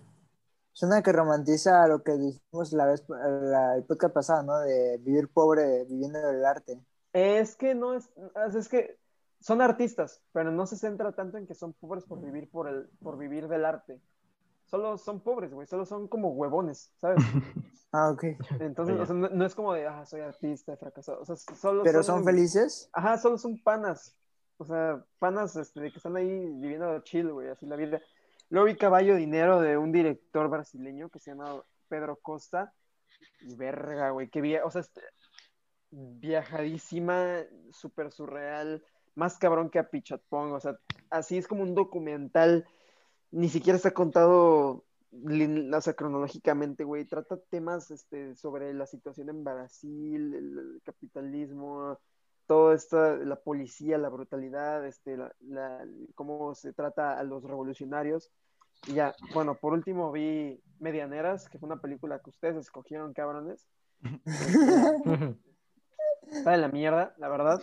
Suena que romantiza lo que dijimos la vez, la, el podcast pasado, ¿no? De vivir pobre viviendo del arte. Es que no es, es que son artistas, pero no se centra tanto en que son pobres por vivir por el, por vivir del arte. Solo son pobres, güey, solo son como huevones, ¿sabes? Ah, ok. Entonces, o sea, no, no es como de, ah, soy artista, he fracasado. O sea, solo Pero son felices. Ajá, solo son panas. O sea, panas este, que están ahí viviendo chill, güey, así la vida. Luego vi Caballo Dinero de un director brasileño que se llama Pedro Costa. Y verga, güey, que vi, o sea, este, viajadísima, súper surreal, más cabrón que a Pichatpong, o sea, así es como un documental, ni siquiera está contado o sea, cronológicamente, güey, trata temas este, sobre la situación en Brasil, el, capitalismo, todo esto, la policía, la brutalidad, este, la, la- cómo se trata a los revolucionarios. Y ya, bueno, por último vi Medianeras, que fue una película que ustedes escogieron, cabrones. Está de la mierda, la verdad.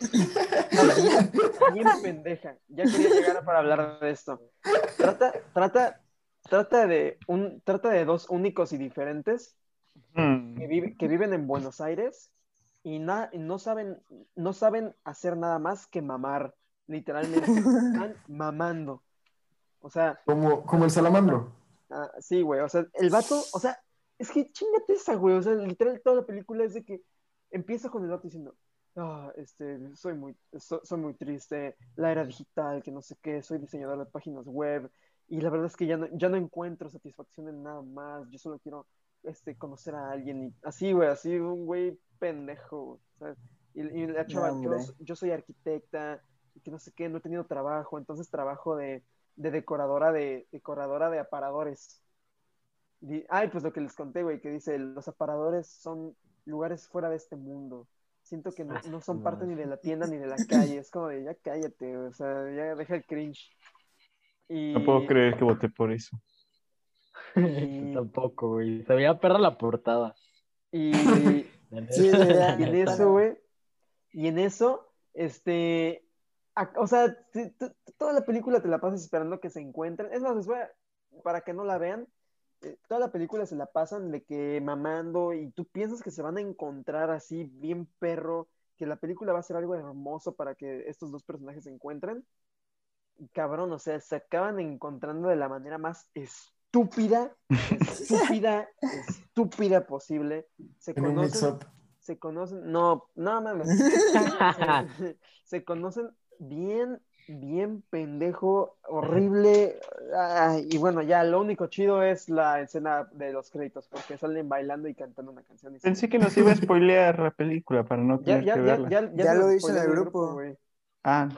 Bien pendeja. Ya quería llegar para hablar de esto. Trata, trata, trata de un, trata de dos únicos y diferentes Mm. que, vive- que viven en Buenos Aires y, na- no saben, no saben hacer nada más que mamar. Literalmente. Están mamando. O sea, Como, como el salamandro. Ah, sí, güey, o sea, el vato, o sea, es que chingate esa, güey, o sea, literal toda la película es de que empieza con el vato diciendo, ah, este, soy muy, so- soy muy triste, la era digital, que no sé qué, soy diseñador de páginas web, y la verdad es que ya no, ya no encuentro satisfacción en nada más, yo solo quiero, este, conocer a alguien, y así, güey, así, un güey pendejo, ¿sabes? Y, y la chava, yo, soy arquitecta, y que no sé qué, no he tenido trabajo, entonces trabajo de, de decoradora de decoradora de aparadores. Ay, pues lo que les conté, güey, que dice, los aparadores son lugares fuera de este mundo. Siento que no, no son parte ni de la tienda ni de la calle. Es como de, ya cállate, o sea, ya deja el cringe. Y, No puedo creer que voté por eso. Y- Tampoco, güey. Se veía perra la portada. y, Sí. Y en eso, güey, y en eso, este, a- o sea, toda la película te la pasas esperando que se encuentren. Es más, les voy a- para que no la vean, eh, toda la película se la pasan de que mamando y tú piensas que se van a encontrar así bien perro, que la película va a ser algo hermoso para que estos dos personajes se encuentren. Y cabrón, o sea, se acaban encontrando de la manera más estúpida, estúpida, estúpida posible. Se conocen, se conocen, no, no mames. se, se conocen bien, bien pendejo, horrible. Ay, y bueno, ya lo único chido es la escena de los créditos, porque salen bailando y cantando una canción. y se- Pensé que nos iba a spoilear la película para no Ya, tener ya, que ya, verla. ya, Ya lo hice en el grupo. Ah,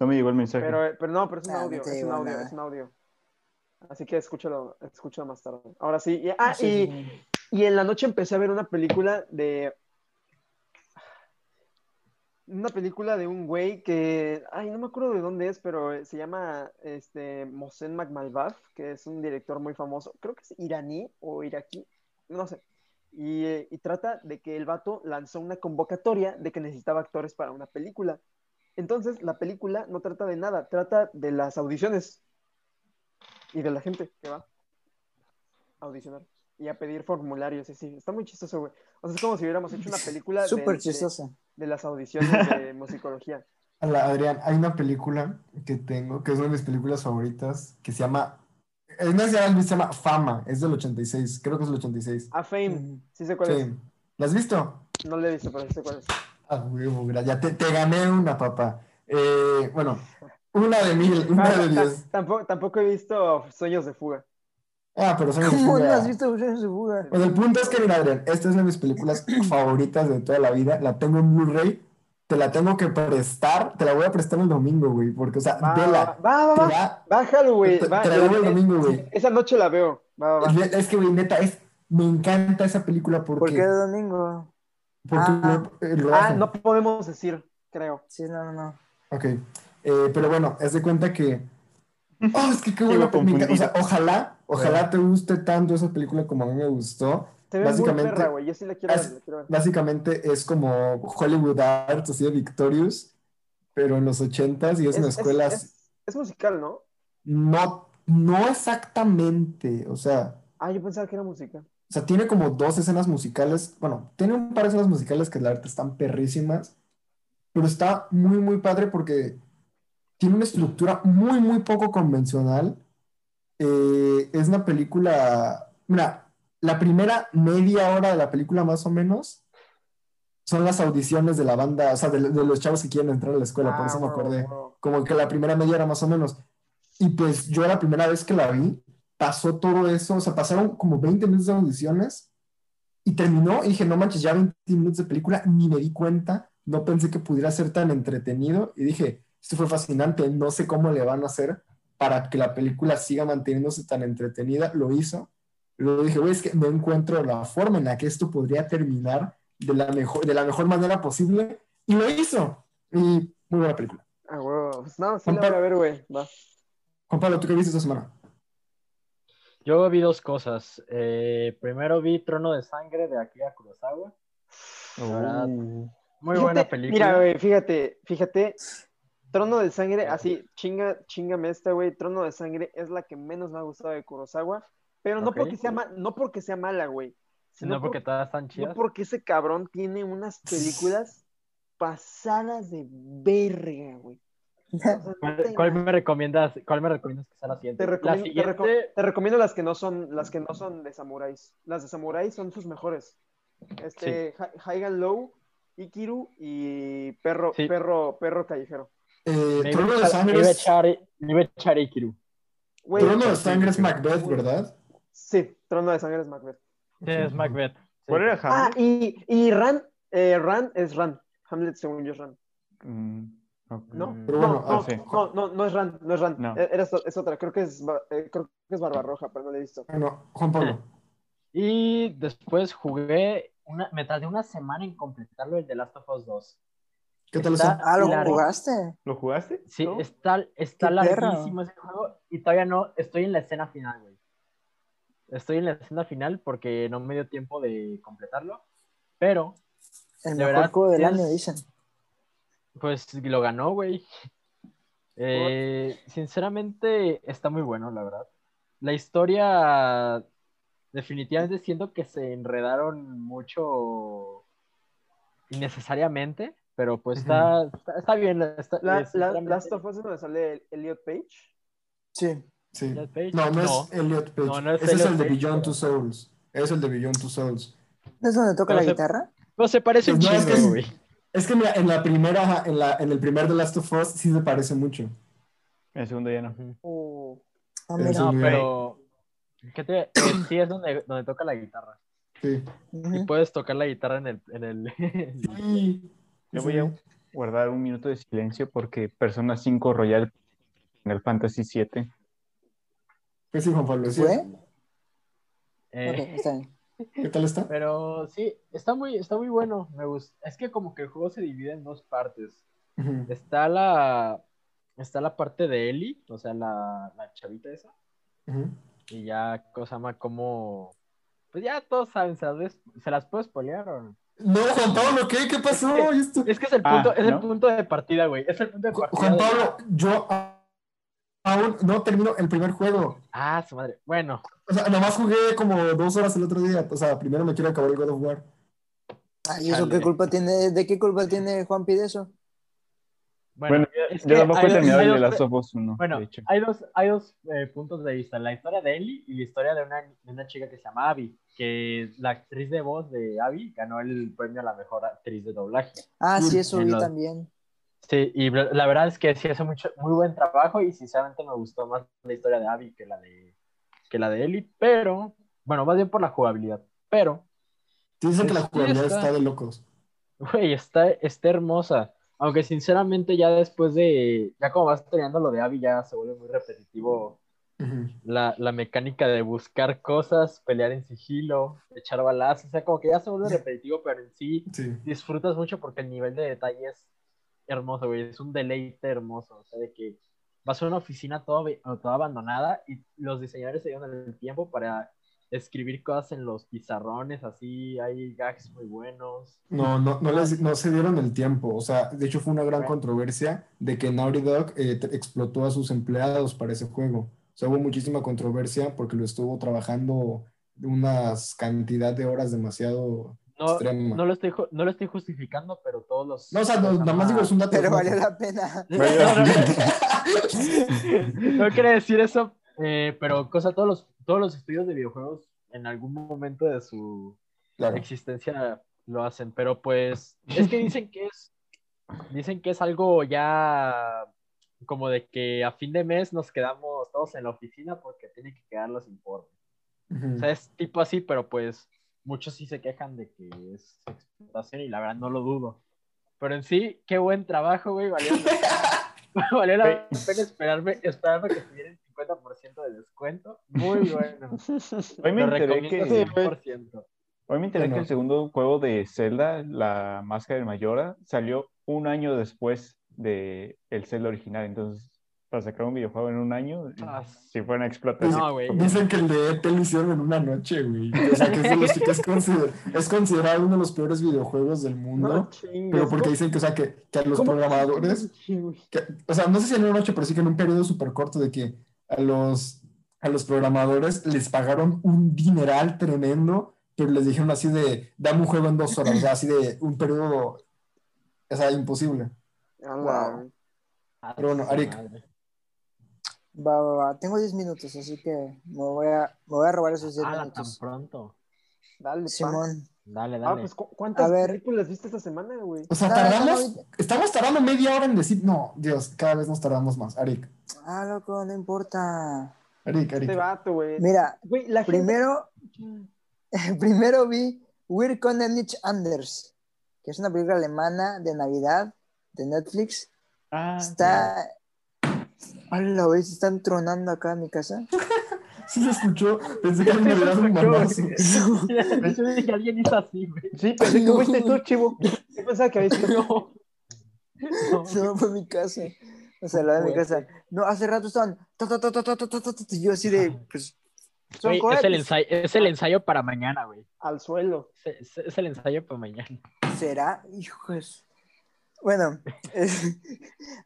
no me llegó el mensaje. Pero, pero no, pero es un Ah, no audio, es un audio, nada. es un audio. Así que escúchalo, escúchalo más tarde. Ahora sí. y- ah, Sí, y, y en la noche empecé a ver una película de. Una película de un güey que, ay, no me acuerdo de dónde es, pero eh, se llama este, Mohsen Makhmalbaf, que es un director muy famoso, creo que es iraní o iraquí, no sé. Y, eh, y trata de que el vato lanzó una convocatoria de que necesitaba actores para una película. Entonces, la película no trata de nada, trata de las audiciones y de la gente que va a audicionar y a pedir formularios. y sí, está muy chistoso, güey. O sea, es como si hubiéramos hecho una película de, Súper chistosa. de las audiciones de musicología. Hola, Adrián, hay una película que tengo, que es una de mis películas favoritas, que se llama, es una se llama Fama, es del 86, creo que es del 86. A Fame, sí sé cuál Sí. ¿La has visto? es. No le he visto, pero sí sé cuál es. Ah, ya te, te gané una, papá. Eh, bueno, una de mil, una Ah, de diez. tampoco, tampoco he visto Sueños de Fuga. Ah, pero son ¿Cómo no has visto fuga? Bueno, el punto es que, mira, Adrián, esta es una de mis películas favoritas de toda la vida. La tengo en Blu-ray. Te la tengo que prestar. Te la voy a prestar el domingo, güey. Porque, o sea, Va, va, vela. va, va, Bájalo, güey. te, va, te la debo el domingo, güey. Esa noche la veo. Va, va, va. Es que, güey, neta, es, me encanta esa película porque, ¿Por qué domingo? porque Ah. eh, lo Ah, no podemos decir, creo. Sí, no, no, no. Ok. Eh, pero bueno, haz de cuenta que. Oh, es que qué buena película. O sea, ojalá, ojalá te guste tanto esa película como a mí me gustó. Se ve muy Básicamente- perra, güey. Yo sí la quiero ver. es- la quiero ver. Básicamente es como Hollywood Arts, así de Victorious, pero en los ochentas y es, una Es- es- escuela. es- es musical, ¿no? No, no exactamente. O sea, Ah, yo pensaba que era musical. o sea, tiene como dos escenas musicales. Bueno, tiene un par de escenas musicales que la verdad están perrísimas, pero está muy, muy padre porque tiene una estructura muy, muy poco convencional. Eh, es una película. Mira, la primera media hora de la película, más o menos, son las audiciones de la banda, o sea, de, de los chavos que quieren entrar a la escuela, por Ah, eso me huevo, acordé. Como que la primera media hora, más o menos. Y pues yo la primera vez que la vi, pasó todo eso, o sea, pasaron como 20 minutos de audiciones y terminó y dije, no manches, ya 20 minutos de película, ni me di cuenta, no pensé que pudiera ser tan entretenido y dije, esto fue fascinante, no sé cómo le van a hacer para que la película siga manteniéndose tan entretenida, lo hizo. Luego dije, güey, es que no encuentro la forma en la que esto podría terminar de la mejor, de la mejor manera posible y lo hizo. Y muy buena película. Ah, huevo. Pues no, sí Juan la voy a ver, güey. Va. Juan Pablo, ¿tú qué viste esta semana? Yo vi dos cosas. Eh, primero vi Trono de Sangre de Akira Kurosawa. Uh, Muy Fíjate, buena película. Mira, güey, fíjate, fíjate. Trono de Sangre, así, chinga, chingame esta, güey. Trono de Sangre es la que menos me ha gustado de Kurosawa. Pero no porque sea ma- no porque sea mala, güey. Sino no porque por- todas están no chidas. porque ese cabrón tiene unas películas pasadas de verga, güey. O sea, no ¿Cuál, me recomiendas? ¿Cuál me recomiendas que sea la siguiente? Te La recomiendo, te siguiente, reco- te recomiendo las que no son, las que no son de samuráis. Las de samuráis son sus mejores. Este, High and Low, Ikiru y Perro, Sí. Perro, Perro Callejero. Eh, Trono de a Sangre es, Trono de Sangre es. Macbeth, ¿verdad? Sí, Trono de Sangre es Macbeth. Sí, es Macbeth. Sí. ¿Cuál era Ah, Hamlet? y, y Ran, eh, Ran es Ran. Hamlet según yo es Ran. Mm, ok. ¿No? Pero no, bueno, no, ah, sí. no, no, no es Ran, no es Ran. No. Eh, era- es otra, creo que es, eh, creo que es Barbarroja, pero no la he visto. Bueno, Juan Pablo. Y después jugué, una, me tardé una semana en completarlo el de Last of Us 2. ¿Qué tal Está- está? Ah, ¿lo Largo. jugaste? ¿Lo jugaste? Sí, ¿No? está, está Qué perra. larguísimo ese juego y todavía no, estoy en la escena final, güey. Estoy en la escena final porque no me dio tiempo de completarlo, pero El De mejor verdad, juego del año, dicen. pues lo ganó, güey. Eh, sinceramente está muy bueno, la verdad. La historia definitivamente siento que se enredaron mucho innecesariamente, pero pues está, está, está bien. Está, La, la- Last of Us es donde sale el- Elliot Page. Sí. Sí. Elliot Page. No, no, No. es Elliot Page. No, no es Ese es el de Page, Beyond pero- Two Souls. Es el de Beyond Two Souls. ¿No es donde toca Pero la se- guitarra? No, se parece un Pues no, es chingo, que- güey. Es que mira, en la primera, en la, en el primer de Last of Us sí se parece mucho. El segundo ya no. Oh. Ah, Pero mira. sí. No, pero... ¿qué te- sí es donde, donde toca la guitarra. Sí. Y puedes tocar la guitarra en el... En el... Sí. Yo voy a guardar un minuto de silencio porque Persona 5 Royal en el Fantasy 7. Pues sí, Juan Pablo. sí. ¿Fue? Eh, Ok, está bien. ¿Qué tal está? Pero sí, está muy, está muy bueno. Me gusta. Es que como que el juego se divide en dos partes. Está la, está la parte de Ellie, o sea, la, la chavita esa. Y ya, cosa más como. Pues ya todos saben, ¿se las, ves- ¿se las puedo spoilear o no? No, Juan Pablo, ¿qué? ¿Qué pasó? Es que es el Ah, punto, es el punto de partida, güey. Es el punto de partida. Juan de- Pablo, yo aún no termino el primer juego. Ah, su madre. Bueno, O sea, nomás jugué como dos horas el otro día. O sea, primero me quiero acabar el God of War. Ay, ¿y eso qué culpa tiene? ¿De qué culpa tiene Juanpi de eso? Bueno, Bueno, es yo tampoco he terminado el de of Us 1. Bueno, de hecho. hay dos, hay dos eh, puntos de vista. La historia de Ellie y la historia de una, de una chica que se llama Abby, que la actriz de voz de Abby ganó el premio a la mejor actriz de doblaje. Ah, sí, eso vi los- también. Sí, y la verdad es que sí hace mucho, muy buen trabajo y sinceramente me gustó más la historia de Abby que la de, que la de Ellie, pero, bueno, más bien por la jugabilidad, pero, dicen que la jugabilidad está. está de locos. güey, está, está hermosa. Aunque sinceramente ya después de, ya como vas terminando lo de Abby, ya se vuelve muy repetitivo la, la mecánica de buscar cosas, pelear en sigilo, echar balazos, o sea, como que ya se vuelve repetitivo, pero en sí Sí. disfrutas mucho porque el nivel de detalle es hermoso, güey, es un deleite hermoso, o sea, de que vas a una oficina toda, toda abandonada y los diseñadores se dieron el tiempo para escribir cosas en los pizarrones, así, hay gags muy buenos. No, no, no, les, no se dieron el tiempo. O sea, de hecho fue una gran Bueno. controversia de que Naughty Dog eh, explotó a sus empleados para ese juego. O sea, hubo muchísima controversia porque lo estuvo trabajando unas cantidad de horas demasiado No, extrema. no, lo estoy, no lo estoy justificando, pero todos los... No, o sea, no, nada más digo, es un dato. Pero valió la pena. No, no, no. no quiere decir eso, eh, pero cosa, todos los, todos los estudios de videojuegos en algún momento de su Claro. existencia lo hacen, pero pues es que dicen que es, dicen que es algo ya como de que a fin de mes nos quedamos todos en la oficina porque tienen que quedar los informes. O sea, es tipo así, pero pues muchos sí se quejan de que es explotación y la verdad no lo dudo. Pero en sí, qué buen trabajo, güey, valió, valió la pena esperarme, esperarme que tuviera el 50% de descuento. Muy bueno. Hoy me Lo enteré que, 100%. hoy me enteré que el segundo juego de Zelda, La Máscara del Mayora, salió un año después de el Zelda original. Entonces, para sacar un videojuego en un año, Ah, si fue una explotación. No, güey. Dicen que el de ET lo hicieron en una noche, güey. O sea, que es, de los, que es, consider- es considerado uno de los peores videojuegos del mundo. No pero porque dicen que, o sea, que, que a los programadores que- o sea, no sé si en una noche, pero sí que en un periodo súper corto de que a los, a los programadores les pagaron un dineral tremendo, pero les dijeron así de, dame un juego en dos horas, o sea, así de un periodo, o sea, imposible. A la- Wow. Ah, Pero bueno, Arik. Va, va, va. Tengo 10 minutos, así que me voy a, me voy a robar esos 10 Ah, tan minutos. pronto. Dale, pa. Simón. Dale, Ah, dale. pues ¿cu- ¿cuántas A ver. películas viste esta semana, güey? O sea, tardamos, no. estamos tardando media hora en decir, no, Dios, cada vez nos tardamos más. Arik, Ah, loco, no importa. Arik, Arik. Este vato, güey. Mira, Güey, la gente... primero, primero vi können nicht anders, que es una película alemana de Navidad de Netflix. Ah, Está. Hola, güey, se están tronando acá en mi casa. sí se escuchó. Pensé que alguien le daba un manazo. Pensé de que alguien hizo así, güey. Sí, pensé que fuiste tú, chivo. Yo pensaba que habías No. No, fue mi casa. O sea, la de mi casa. No, hace rato estaban. Yo así de. Pues, es, el ensayo, es, el ensayo, para mañana, güey. Al suelo. Es, el ensayo para mañana. ¿Será? Hijos. Bueno,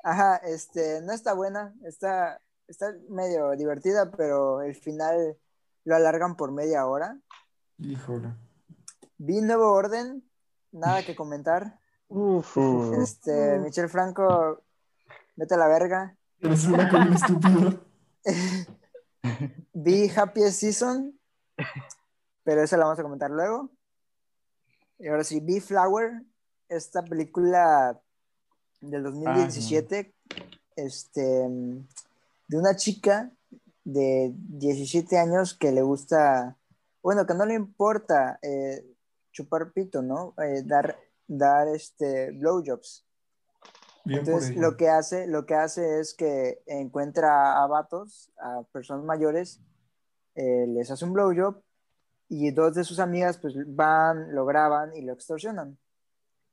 ajá, este, no está buena. Está, está medio divertida, pero el final lo alargan por media hora. Híjole. Vi Nuevo Orden, nada que comentar. Uf. Este, Michel Franco, vete a la verga. Eres una colina estúpida. Vi Happy Season, pero esa la vamos a comentar luego. Y ahora sí, vi Flower, esta película del 2017, este, de una chica de 17 años que le gusta, bueno, que no le importa eh, chupar pito, ¿no? Eh, dar, dar este, blowjobs. Bien Entonces, lo que hace, lo que hace es que encuentra a vatos, a personas mayores, eh, les hace un blowjob y dos de sus amigas pues van, lo graban y lo extorsionan.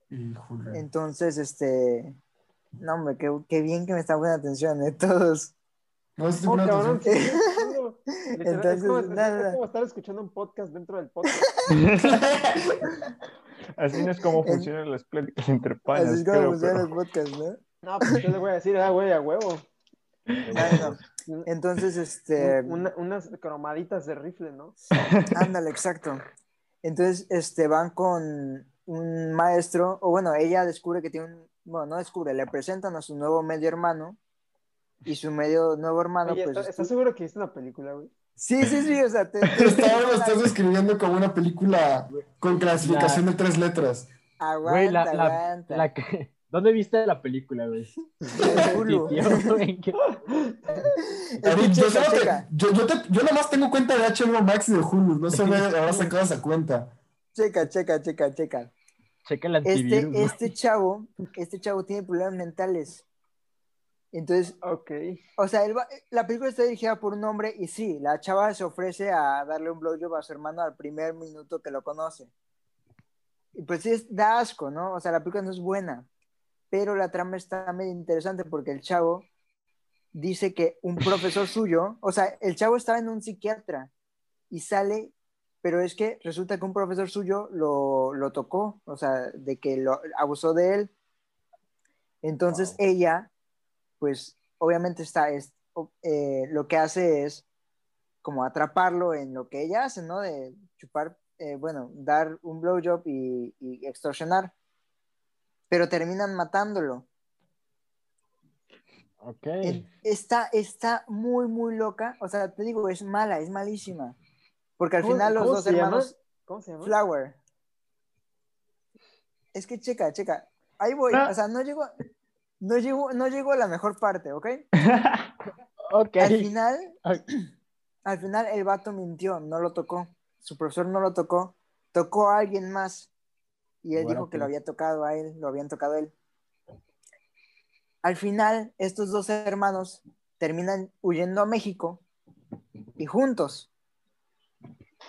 Híjole. Entonces, este, no hombre, qué, qué bien que me están poniendo atención, ¿eh? Todos. No, Oh, cabrón, sí, seguro. Literal, Entonces, es como, es nada. como estar escuchando un podcast dentro del podcast. Así no es como funcionan las pláticas entre Así panas, es como creo, funcionan pero- los podcasts, ¿no? No, pues yo le voy a decir, ah, güey, a huevo. Bueno, entonces, este, Una- unas cromaditas de rifle, ¿no? ándale, exacto. Entonces, este, van con un maestro, o bueno, ella descubre que tiene un, bueno, no descubre, le presentan a su nuevo medio hermano, y su medio nuevo hermano, Oye, pues, ¿estás, seguro que viste una película, güey? sí, sí, sí, o sea, te, te- Hasta ahora lo estás describiendo como una película con clasificación de tres letras. aguanta, Güey, la, la, aguanta. la que... ¿Dónde viste la película, güey? Es yo, yo, yo, te- yo nomás tengo cuenta de HBO Max y de Hulu, no se me habrá sacado esa cuenta. checa, checa, checa, checa. Checa el antivirus. Este, güey. este chavo, este chavo tiene problemas mentales. Entonces, Ok. o sea, él va- la película está dirigida por un hombre y sí, la chava se ofrece a darle un blowjob a su hermano al primer minuto que lo conoce. Y pues sí, es, da asco, ¿no? O sea, la película no es buena, pero la trama está medio interesante porque el chavo dice que un profesor suyo, o sea, el chavo estaba en un psiquiatra y sale, pero es que resulta que un profesor suyo lo, lo tocó, o sea, de que lo abusó de él. Entonces Wow. ella, pues obviamente está, es, eh, lo que hace es como atraparlo en lo que ella hace, ¿no? De chupar, eh, bueno, dar un blowjob y, y extorsionar, pero terminan matándolo. Ok. Está, está muy, muy loca. O sea, te digo, es mala, es malísima. Porque al ¿Cómo- final los dos llama? hermanos, ¿Cómo se llama? Flower. Es que checa, checa. Ahí voy. Ah. O sea, no llego, no llego, no a la mejor parte, ¿ok? ok. Al final, al final el vato mintió, no lo tocó. Su profesor no lo tocó, tocó a alguien más. Y él dijo que lo había tocado a él, lo habían tocado a él. Al final, estos dos hermanos terminan huyendo a México y juntos.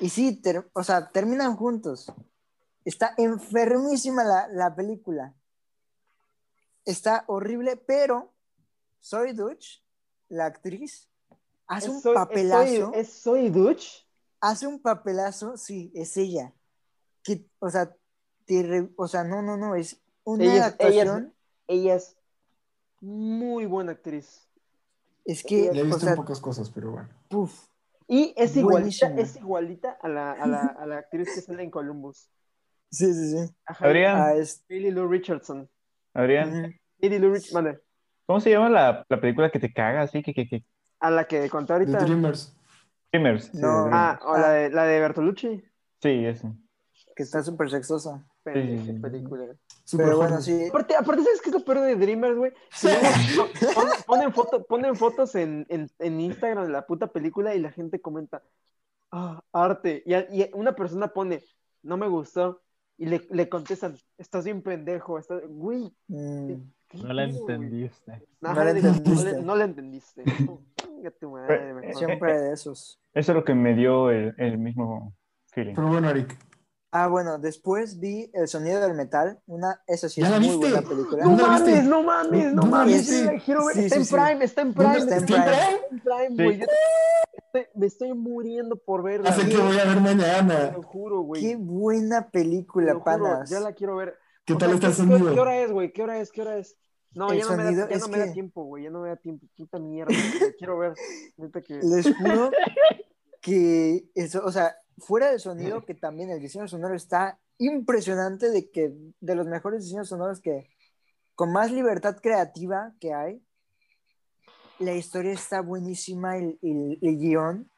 Y sí, ter- o sea, terminan juntos. Está enfermísima la, la película. Está horrible, pero Soy Dutch, la actriz, hace un ¿Es soy- es papelazo. soy- ¿Es Soy Dutch? Hace un papelazo, sí, es ella. Que, o sea, te o sea, no, no, no, es una Ella es- ella es- actuación. Ella es muy buena actriz. Es que, Le he o visto sea, en pocas cosas, pero bueno. puf, Y es igualita, es igualita a la, a, la, a la actriz que sale en Columbus. sí, sí, sí. Ajá, Adrián, Ah, es- Lily Lou Richardson. Adrián. Lily Lou Richardson. ¿cómo se llama la, la película que te caga así? Que, que, que... A la que conté The ahorita. Dreamers. Dreamers. sí, No. Ah, o la de, la de Bertolucci. Sí, ese. que está súper sexosa. Sí, sí, sí. película. Super Pero bueno, sí. Aparte, aparte, ¿sabes qué es lo peor de Dreamers, güey? Que luego pon- ponen, foto, ponen fotos en, en, en Instagram de la puta película y la gente comenta, ah, arte. Y, y una persona pone, no me gustó. Y le, le contestan, estás bien pendejo. Estás... Güey, Mm, ¿qué No la entendiste. Ajá, No la entendiste. No le, no entendiste. Madre, Pero, mejor. siempre de esos. Eso es lo que me dio el, el mismo feeling. Pero bueno, Eric. Ah, bueno, después vi El sonido del metal. Una, esa sí ¿Ya es la muy viste? buena película. No ¿Dónde la mames, viste? no mames, no ¿Dónde la mames. ver. Sí, está sí, en sí. Prime, está en ¿Dónde Prime. está en está Prime? en Prime, Sí. güey. Me estoy muriendo por verla. Hace que voy a ver Te mañana. lo juro, güey. Qué buena Te película, panas. ya la quiero ver. ¿Qué O tal sea, está el ¿qué- qué- sonido? ¿Qué hora es, güey? ¿Qué hora es? ¿Qué hora es? No, ya no, me da, ya no me da que- tiempo, güey. Ya no me da tiempo. Puta mierda. la quiero ver. Que... Les juro que eso, o sea, fuera del sonido, que también el diseño sonoro está impresionante de que de los mejores diseños sonoros que con más libertad creativa que hay. La historia está buenísima, el, el- el guion,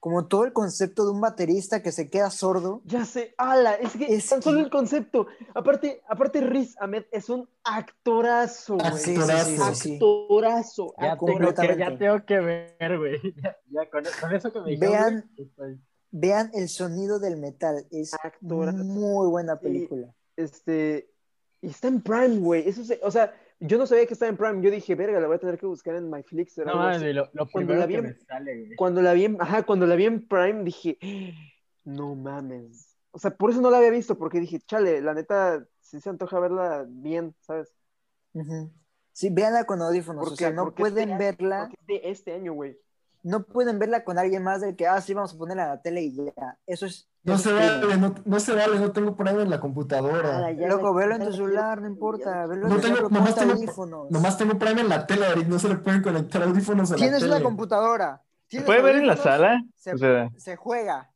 como todo el concepto de un baterista que se queda sordo. Ya sé, ala, es que Es tan solo que- el concepto. Aparte, aparte Riz Ahmed es un actorazo, güey. Sí, sí, sí, Actorazo. sí, sí. Actorazo. Ya tengo, que, ya tengo que ver, güey. Ya, ya con, con eso que me dijeron, Vean. estoy- Vean el sonido del metal, es Actorazo. muy buena película. Este, y está en Prime, güey. Eso se- o sea, yo no sabía que estaba en Prime. Yo dije, verga, la voy a tener que buscar en MyFlix. o No güey, lo, lo Cuando primero la que vi- me sale, güey. Cuando la vi en, ajá, cuando la vi en Prime dije, No mames. O sea, por eso no la había visto, porque dije, chale, la neta, sí se antoja verla bien, ¿sabes? Sí, véanla con audífonos, o Porque- sea, no este pueden año- verla, de este año, güey. No pueden verla con alguien más del que, ah, sí, vamos a ponerla en la tele y ya. Eso es. No eso se vale, no, no se vale, no tengo Prime en la Ah, computadora. ya Loco, velo en tu la celular, no importa. Velo en No tu tengo, celular, nomás tengo, audífonos. nomás tengo Prime en la tele, no se le pueden conectar audífonos a la Tienes una computadora. ¿Se tienes puede ver en la sala? Se, O sea, se juega.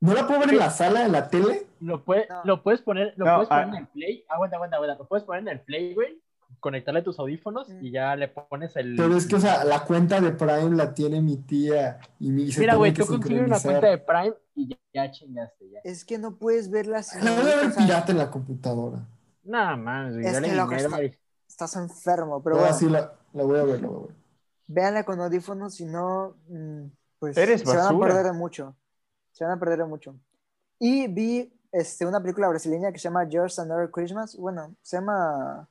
¿No la puedo ver en la sala, en la tele? Lo, puede- No. lo puedes poner, lo No, puedes poner ah. en el play. Aguanta, aguanta, aguanta. Lo puedes poner en el play, güey. Conectarle tus audífonos y ya le pones el. Pero es que, o sea, la cuenta de Prime la tiene mi tía y mi Mira, güey, tú consigues una cuenta de Prime y ya, ya chingaste. Ya. Es que no puedes verla sin La voy a ver pirata en la computadora. Nada más, güey. Es que loco, está-. Estás enfermo, pero Pero bueno, sí, la, la voy a ver, la voy a ver. véanla con audífonos, si no, mm, pues Eres se van a perder de mucho. Se van a perder de mucho. Y vi este, una película brasileña que se llama Just Another Christmas. Bueno, se llama.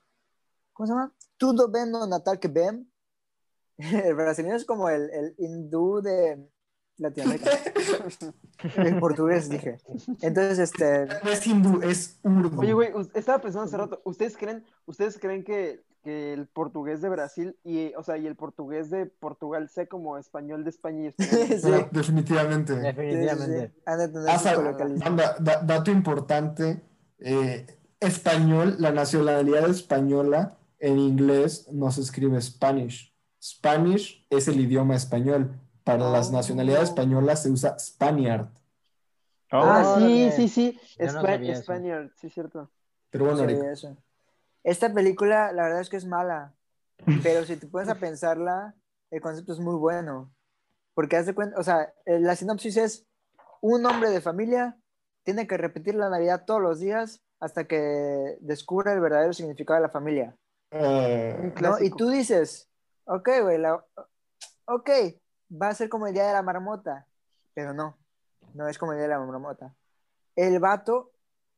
¿Cómo se llama? Tudo bem no Natal que bem. El brasileño es como el, el hindú de Latinoamérica. el portugués, dije. Entonces, este. No es hindú, es urdu. Oye, güey, estaba pensando hace rato, ¿ustedes creen, ustedes creen que, que el portugués de Brasil y, o sea, y el portugués de Portugal sea como español de España y español? sí, definitivamente. sí, sí, Definitivamente. sí. De tener Ah. Anda, da- dato importante, eh, español, la nacionalidad española en inglés no se escribe Spanish. Spanish es el idioma español. Para las Oh. nacionalidades españolas se usa Spaniard. oh, Ah, sí, sí, sí, Yo no. Spaniard, sí, cierto. Pero bueno, eso. Esta película, la verdad es que es mala, pero si te pones a pensarla, el concepto es muy bueno. Porque haz de cuenta, o sea, eh, la sinopsis es un hombre de familia tiene que repetir la Navidad todos los días hasta que descubra el verdadero significado de la familia. Eh, ¿no? Y tú dices, ok, güey, la- ok, va a ser como el día de la marmota, pero no, no es como el día de la marmota. El vato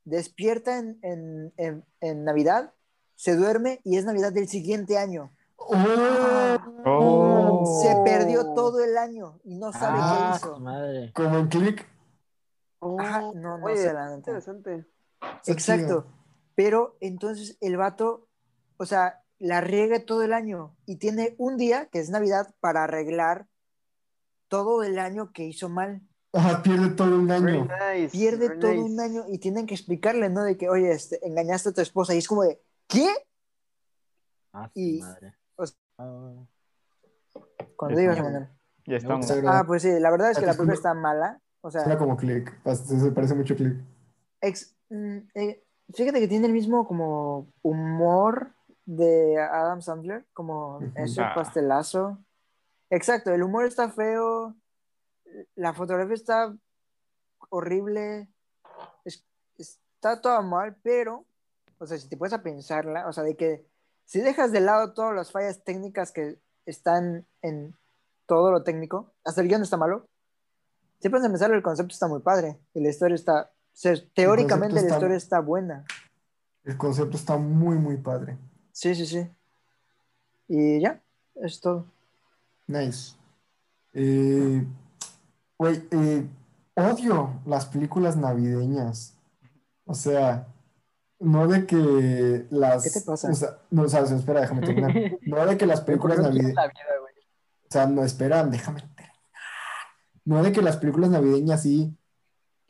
despierta en, en- en- en Navidad, se duerme y es Navidad del siguiente año. oh, Oh. Se perdió todo el año y no sabe Ah, qué hizo. madre. como en click. Oh, Ajá, no, no oye, sé, la neta. interesante. Exacto. Pero entonces el vato, o sea, la riega todo el año y tiene un día, que es Navidad, para arreglar todo el año que hizo mal. Ajá, pierde todo un año. nice, Pierde todo nice. un año y tienen que explicarle, ¿no? De que, oye, este, engañaste a tu esposa. Y es como de, ¿qué? Ah, Y- madre. o sea- Ah. Cuando digas. Manuel. ya estamos. Ah, pues sí, la verdad es que la Es película está mala. O sea, como click. Se parece mucho click. ex- mm, eh, fíjate que tiene el mismo como humor de Adam Sandler, como ese Ah. pastelazo. Exacto, el humor está feo, la fotografía está horrible, es- está todo mal, pero, o sea, si te puedes a pensarla, o sea, de que si dejas de lado todas las fallas técnicas que están en todo lo técnico, hasta el guion está malo, si puedes a pensar, el concepto está muy padre y la historia está, o sea, teóricamente la está- historia está buena. El concepto está muy, muy padre. Sí, sí, sí. Y ya, es todo. Nice. Eh, Güey, eh, odio las películas navideñas. O sea, no de que las... ¿Qué te pasa? O sea, no, o sea, espera, déjame terminar. No de que las películas navideñas... la. O sea, no, espera, déjame terminar. No de que las películas navideñas sí,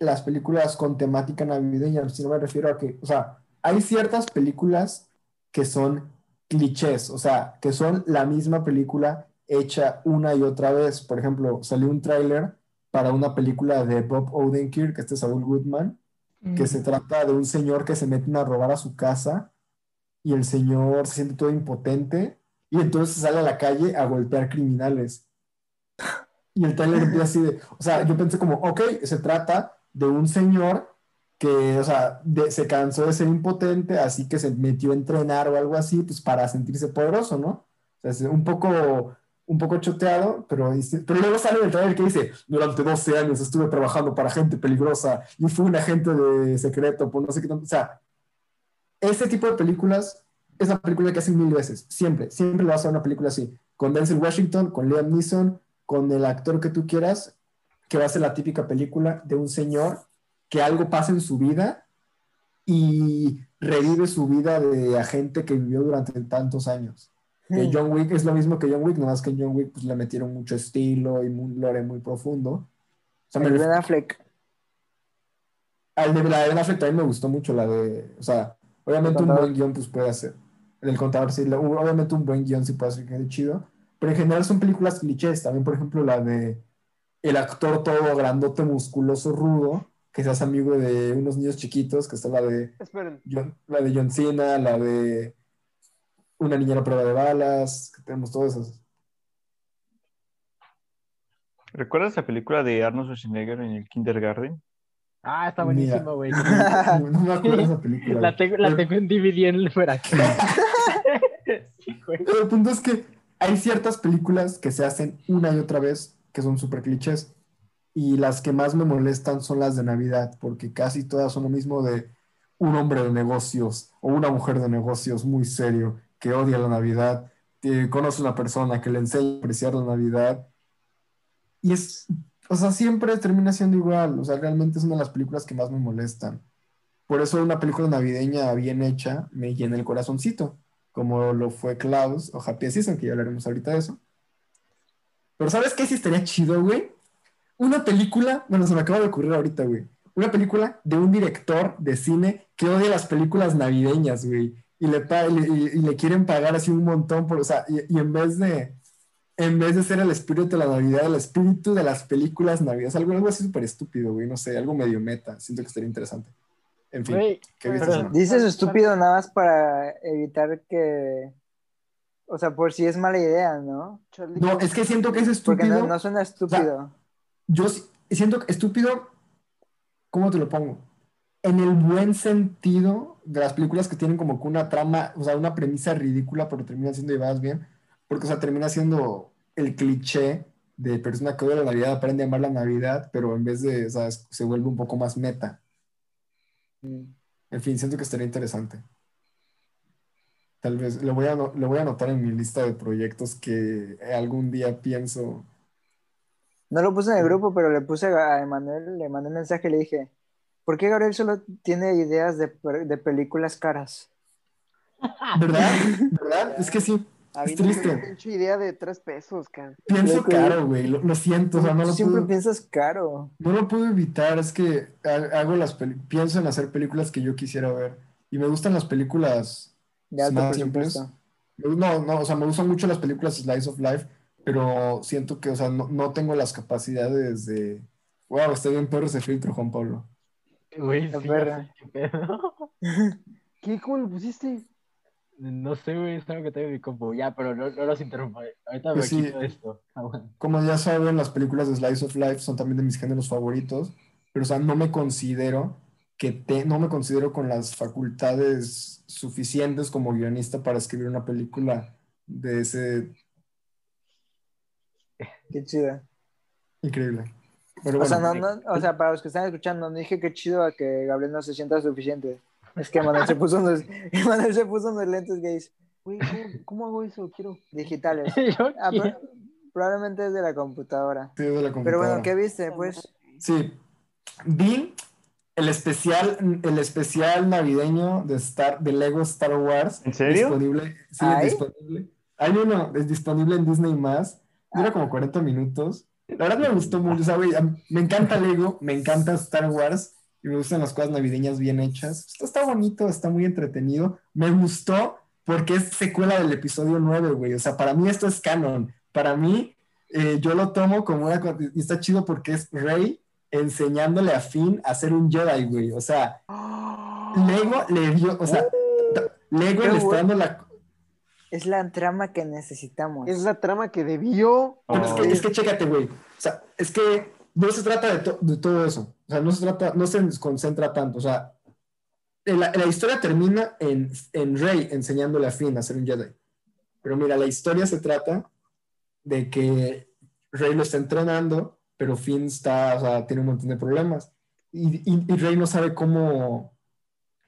las películas con temática navideña, si no me refiero a que, o sea, hay ciertas películas que son clichés, o sea, que son la misma película hecha una y otra vez. Por ejemplo, salió un tráiler para una película de Bob Odenkirk, que este es Saul Goodman, que se trata de un señor que se meten a robar a su casa y el señor se siente todo impotente y entonces sale a la calle a golpear criminales. Y el trailer empieza así de, o sea, yo pensé como, ok, se trata de un señor que, o sea, de- se cansó de ser impotente, así que se metió a entrenar o algo así, pues para sentirse poderoso, ¿no? O sea, es un poco, un poco choteado, pero, dice- pero luego sale el trailer que dice, durante 12 años estuve trabajando para gente peligrosa y fui un agente de secreto, por no sé qué tanto, o sea, este tipo de películas es la película que hacen mil veces, siempre, siempre lo vas a ver una película así, con Denzel Washington, con Liam Neeson, con el actor que tú quieras, que va a ser la típica película de un señor que algo pasa en su vida y revive su vida de agente que vivió durante tantos años. Que. John Wick es lo mismo que John Wick, nada más que en John Wick pues, le metieron mucho estilo y un lore muy profundo. O sea, me El ref- Ben Affleck. al de la de Ben Affleck también me gustó mucho la de, o sea, obviamente un buen guion pues puede hacer. El contador sí, lo- obviamente un buen guion sí puede hacer que quede chido, pero en general son películas clichés, también por ejemplo la de el actor todo grandote, musculoso, rudo, que se hace amigo de unos niños chiquitos, que está la de Esperen. John, la de John Cena, la de una niña a la prueba de balas, que tenemos todas esas. ¿Recuerdas la película de Arnold Schwarzenegger en el kindergarten? Ah, está buenísimo, güey. No, no me acuerdo de esa película. La tengo, la tengo en DVD en el fuera. sí. Pero el punto es que hay ciertas películas que se hacen una y otra vez que son súper clichés. Y las que más me molestan son las de Navidad, porque casi todas son lo mismo de un hombre de negocios o una mujer de negocios muy serio que odia la Navidad, que conoce una persona que le enseña a apreciar la Navidad. Y es, o sea, siempre termina siendo igual. O sea, realmente es una de las películas que más me molestan. Por eso una película navideña bien hecha me llena el corazoncito como lo fue Klaus o Happy Season, que ya hablaremos ahorita de eso. Pero ¿sabes qué sí estaría chido, güey? Una película, bueno, se me acaba de ocurrir ahorita, güey. Una película de un director de cine que odia las películas navideñas, güey. Y le, pa- y, y- le quieren pagar así un montón por, o sea, y, y en vez de, en vez de ser el espíritu de la Navidad, el espíritu de las películas navideñas, algo, algo así súper estúpido, güey, no sé, algo medio meta, siento que estaría interesante. En fin, Güey, ¿qué viste? pero- Simón? Dices estúpido nada más para evitar que. O sea, por si es mala idea, ¿no? Charlie No, es que siento que es Porque estúpido. no, no suena estúpido. Yo siento estúpido, ¿cómo te lo pongo? En el buen sentido de las películas que tienen como que una trama, o sea, una premisa ridícula, pero terminan siendo llevadas bien, porque, o sea, termina siendo el cliché de persona que odia la Navidad, aprende a amar la Navidad, pero en vez de, o sea, es- se vuelve un poco más meta. Mm. En fin, siento que estaría interesante. Tal vez lo voy a, lo voy a anotar en mi lista de proyectos que algún día pienso. No lo puse en el grupo, pero le puse a Emanuel, le mandé un mensaje y le dije, ¿por qué Gabriel solo tiene ideas de, de películas caras? ¿Verdad? ¿Verdad? Es que sí. A Es mí no triste. pinche idea de tres pesos, can. Pienso caro, güey. Lo, lo siento, o sea, no lo siempre puedo, piensas caro. no lo puedo evitar. Es que ha- hago las pienso en hacer películas que yo quisiera ver. Y me gustan las películas De alto más simples. No, no, o sea, me gustan mucho las películas Slice of Life, pero siento que, o sea, no, no tengo las capacidades de. Wow, está bien perro ese filtro, Juan Pablo. Güey, sí, perra. qué pedo. ¿Qué? ¿Cómo lo pusiste? No sé, güey, es algo que tengo en mi compu. Ya, pero no, no los interrumpo. Ahorita me Pues sí. quito esto. Aguanta. Como ya saben, las películas de Slice of Life son también de mis géneros favoritos, pero, o sea, no me considero que te, no me considero con las facultades suficientes como guionista para escribir una película de ese Qué chido. increíble. Pero O sea, no, no, o sea, para los que están escuchando, no dije qué chido a que Gabriel no se sienta suficiente. Es que Manuel se puso unos, Manuel se puso unos lentes gays Güey, ¿cómo, cómo hago eso? Quiero. digitales. Ah, pero- probablemente es de la computadora. sí, de la Pero computadora. bueno, ¿qué viste? Pues Sí, vi el especial, el especial navideño de Star, de Lego Star Wars. ¿En serio? Disponible, sí, ¿Hay? disponible. Hay uno, es disponible en Disney más. Dura como 40 minutos. La verdad me gustó mucho, o sea, güey, me encanta Lego, me encanta Star Wars y me gustan las cosas navideñas bien hechas. Esto está bonito, está muy entretenido. Me gustó porque es secuela del episodio 9, güey. O sea, para mí esto es canon. Para mí, eh, yo lo tomo como una... Y está chido porque es Rey enseñándole a Finn a ser un Jedi, güey. O sea, Lego le dio... O sea, Lego Qué le está dando la... es la trama que necesitamos. Es la trama que debió. Pero es Oh. que, es que chécate, güey. O sea, es que no se trata de, to- de todo eso. O sea, no se trata, no se concentra tanto. O sea, la, la historia termina en, en Rey enseñándole a Finn a ser un Jedi. Pero mira, la historia se trata de que Rey lo está entrenando, pero Finn está, o sea, tiene un montón de problemas. Y, y, y Rey no sabe cómo,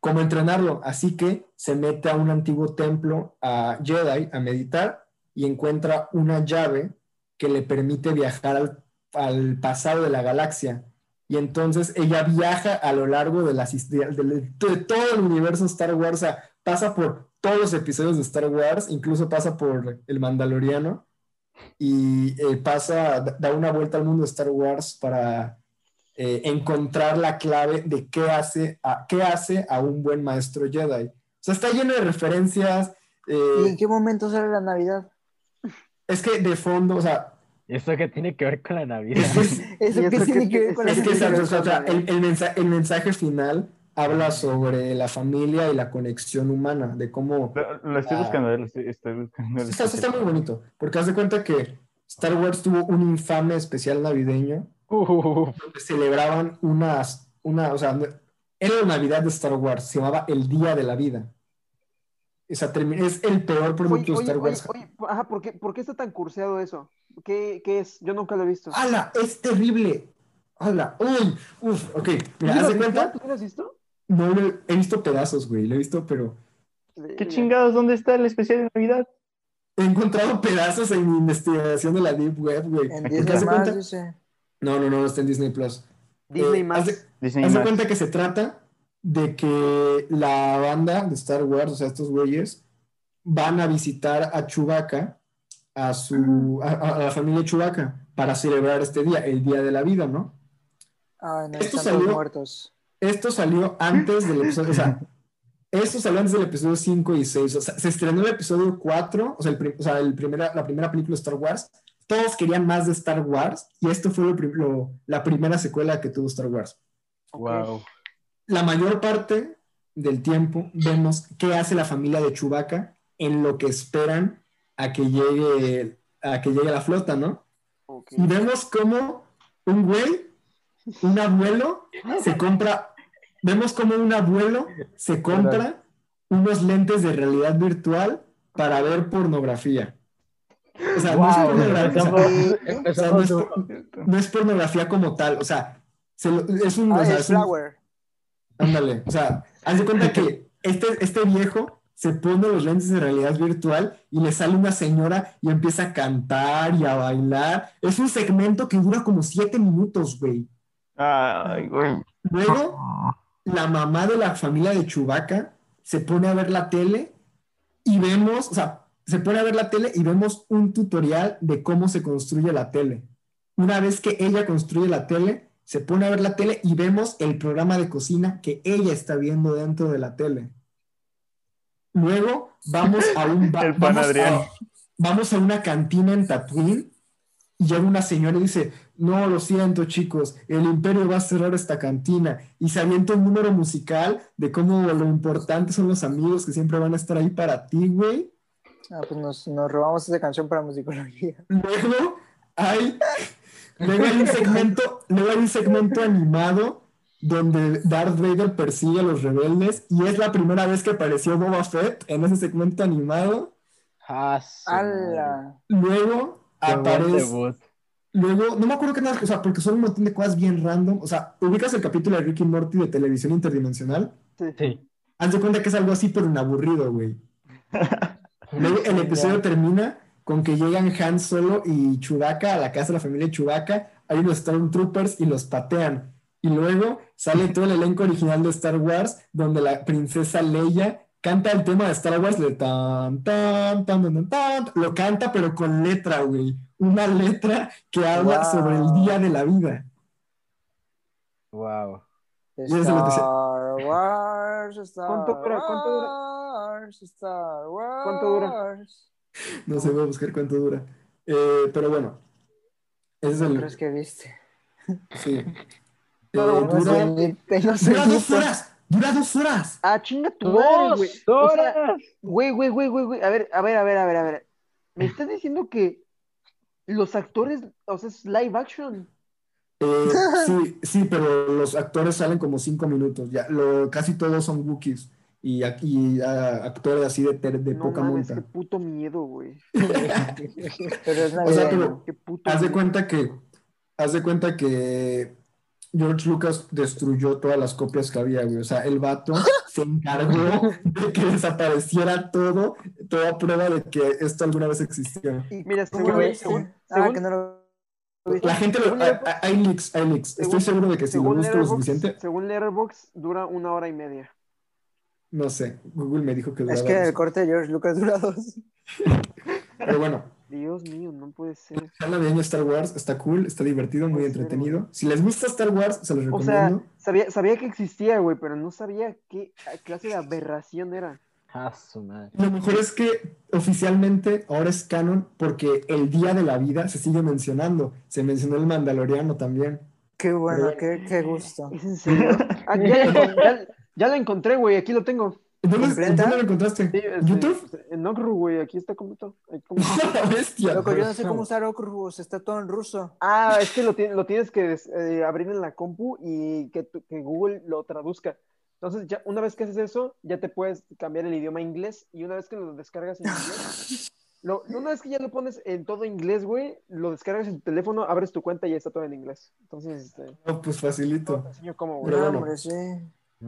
cómo entrenarlo. Así que se mete a un antiguo templo a Jedi a meditar y encuentra una llave que le permite viajar al pasado de la galaxia. Y entonces ella viaja a lo largo de, las, de, de- todo el universo Star Wars, o sea, pasa por todos los episodios de Star Wars, incluso pasa por el Mandaloriano, y eh, pasa, da una vuelta al mundo de Star Wars para eh, encontrar la clave de qué hace, a, qué hace a un buen maestro Jedi. O sea, está lleno de referencias. ¿Y eh, en qué momento sale la Navidad? es que de fondo, o sea, ¿Esto qué tiene que ver con la Navidad? ¿Eso ¿Y qué eso tiene que ver con la es que Navidad? exacto, o sea, el, el mensa- el mensaje final habla sobre la familia y la conexión humana, de cómo... Lo, lo estoy Ah. buscando, eh, lo estoy, estoy buscando. Está, está muy bonito, porque haz de cuenta que Star Wars tuvo un infame especial navideño Donde celebraban unas, una, o sea, no- era la Navidad de Star Wars, se llamaba el Día de la Vida. O sea, es el peor Oye, producto de Star oye, Wars. oye, ajá, ¿por qué, por qué está tan curseado eso? ¿Qué, qué es? Yo nunca lo he visto. ¡Hala! Es terrible. ¡Hala! ¡Uy! ¡Uf! Ok, ¿Tú mira, haz de cuenta. ¿Tú lo has visto? No lo he, visto pedazos, güey. Lo he visto, pero ¿Qué chingados? ¿Dónde está el especial de Navidad? he encontrado pedazos en mi investigación de la Deep Web, güey. En Porque Disney haz de más, cuenta-. No, no, no, no está en Disney Plus. Disney Eh, más. haz de- Disney Haz de más. cuenta que se trata de que la banda de Star Wars, o sea, estos güeyes, van a visitar a Chewbacca, a, su, a, la familia Chewbacca, para celebrar este día, el Día de la Vida, ¿no? Ay, no, Esto están salió- muertos. Esto salió antes del episodio, o sea, esto salió antes del episodio 5 y 6, o sea, se estrenó el episodio 4, o sea, el, o sea, el primera, la primera película de Star Wars, todos querían más de Star Wars, y esto fue lo prim- lo- la primera secuela que tuvo Star Wars. wow. la mayor parte del tiempo vemos qué hace la familia de Chewbacca en lo que esperan a que llegue, a que llegue la flota, ¿no? Y vemos cómo un güey, un abuelo, se compra, vemos cómo un abuelo se compra unos lentes de realidad virtual para ver pornografía. O sea, no es pornografía, o sea, empezamos, o sea, no, es, duro. no es pornografía como tal, o sea, se lo- es un... o Ah, sea, es es un- Flower. Ándale, o sea, haz de cuenta que este, este viejo se pone los lentes de realidad virtual y le sale una señora y empieza a cantar y a bailar. Es un segmento que dura como siete minutos, güey. Ay, güey. Luego, la mamá de la familia de Chewbacca se pone a ver la tele y vemos, o sea, se pone a ver la tele y vemos un tutorial de cómo se construye la tele. Una vez que ella construye la tele, se pone a ver la tele y vemos el programa de cocina que ella está viendo dentro de la tele. Luego vamos a un ba- vamos, a, vamos a una cantina en Tatooine y llega una señora y dice, no, lo siento chicos, el imperio va a cerrar esta cantina y se avienta un número musical de cómo lo importante son los amigos que siempre van a estar ahí para ti, güey. Ah, pues nos, nos robamos esa canción para musicología. Luego hay, luego hay un segmento, luego hay un segmento animado donde Darth Vader persigue a los rebeldes y es la primera vez que apareció Boba Fett en ese segmento animado. Ah. Luego aparece, luego, no me acuerdo qué nada, o sea, porque son un montón de cosas bien random. O sea, ubicas el capítulo de Ricky Morty de televisión interdimensional. Sí. Haz de cuenta que es algo así, pero en aburrido, güey. Luego el episodio termina con que llegan Han Solo y Chewbacca a la casa de la familia Chewbacca, hay unos Stormtroopers y los patean. Y luego sale todo el elenco original de Star Wars, donde la princesa Leia canta el tema de Star Wars de tan, tan, tan, tan, tan, tan. Lo canta, pero con letra, güey. Una letra que habla Wow. sobre el día de la vida. Wow. Star Wars, Star ¿Cuánto dura? ¿Cuánto dura? Wars, Star Wars. ¿Cuánto dura? No sé, voy a buscar cuánto dura. Eh, pero bueno, ese es ¿Qué el. crees que viste? Sí. Eh, No, No dura, no sé dura dos horas. Dura dos horas. Ah, chinga tu madre, güey. ¡Dos horas! Güey, güey, güey, güey, güey. A ver, a ver, a ver, a ver, a ver. ¿Me estás diciendo que los actores, o sea, es live action? Eh, sí, sí, pero los actores salen como cinco minutos. Ya, lo, casi todos son Wookiees y, ah, actores así de, ter- de no poca mames, qué monta. puto miedo, güey. Pero es O sea, pero Qué puto haz de cuenta que, haz de cuenta que George Lucas destruyó todas las copias que había, güey. O sea, el vato se encargó de que desapareciera todo, toda prueba de que esto alguna vez existió. ¿Y Mira, según- viste? según- Ah, según- que no lo La gente, lo, Según hay, leaks, hay leaks. Estoy según- seguro de que si lo según busco lo suficiente, según Letterboxd dura una hora y media. No sé. Google me dijo que duraba Es que el corte de George Lucas dura dos. Pero bueno, Dios mío, no puede ser. el navideño Star Wars está cool, está divertido, muy ser, entretenido. Si les gusta Star Wars, se los O sea, recomiendo. sabía, sabía que existía, güey, pero no sabía qué clase de aberración era. Ah, su madre. Lo mejor es que oficialmente ahora es canon porque el día de la vida se sigue mencionando. Se mencionó el Mandaloriano también. Qué bueno, Pero- qué, qué gusto. ¿Es en serio? Ah, ya, ya- ya lo encontré, güey, aquí lo tengo. ¿Dónde, ¿Completa? ¿dónde lo encontraste? Sí, este, ¿YouTube? En Okru, güey, aquí está completo. Como- ¡La bestia! Loco, yo no sé cómo usar Oculus, está todo en ruso. Ah, es que lo, lo tienes que eh, abrir en la compu y que, que Google lo traduzca. Entonces, ya una vez que haces eso, ya te puedes cambiar el idioma a inglés y una vez que lo descargas en inglés, lo- una vez que ya lo pones en todo inglés, güey, lo descargas en tu teléfono, abres tu cuenta y ya está todo en inglés. Entonces, este, No, pues facilito. te enseño cómo, güey. Pero No, bueno. hombre, sí.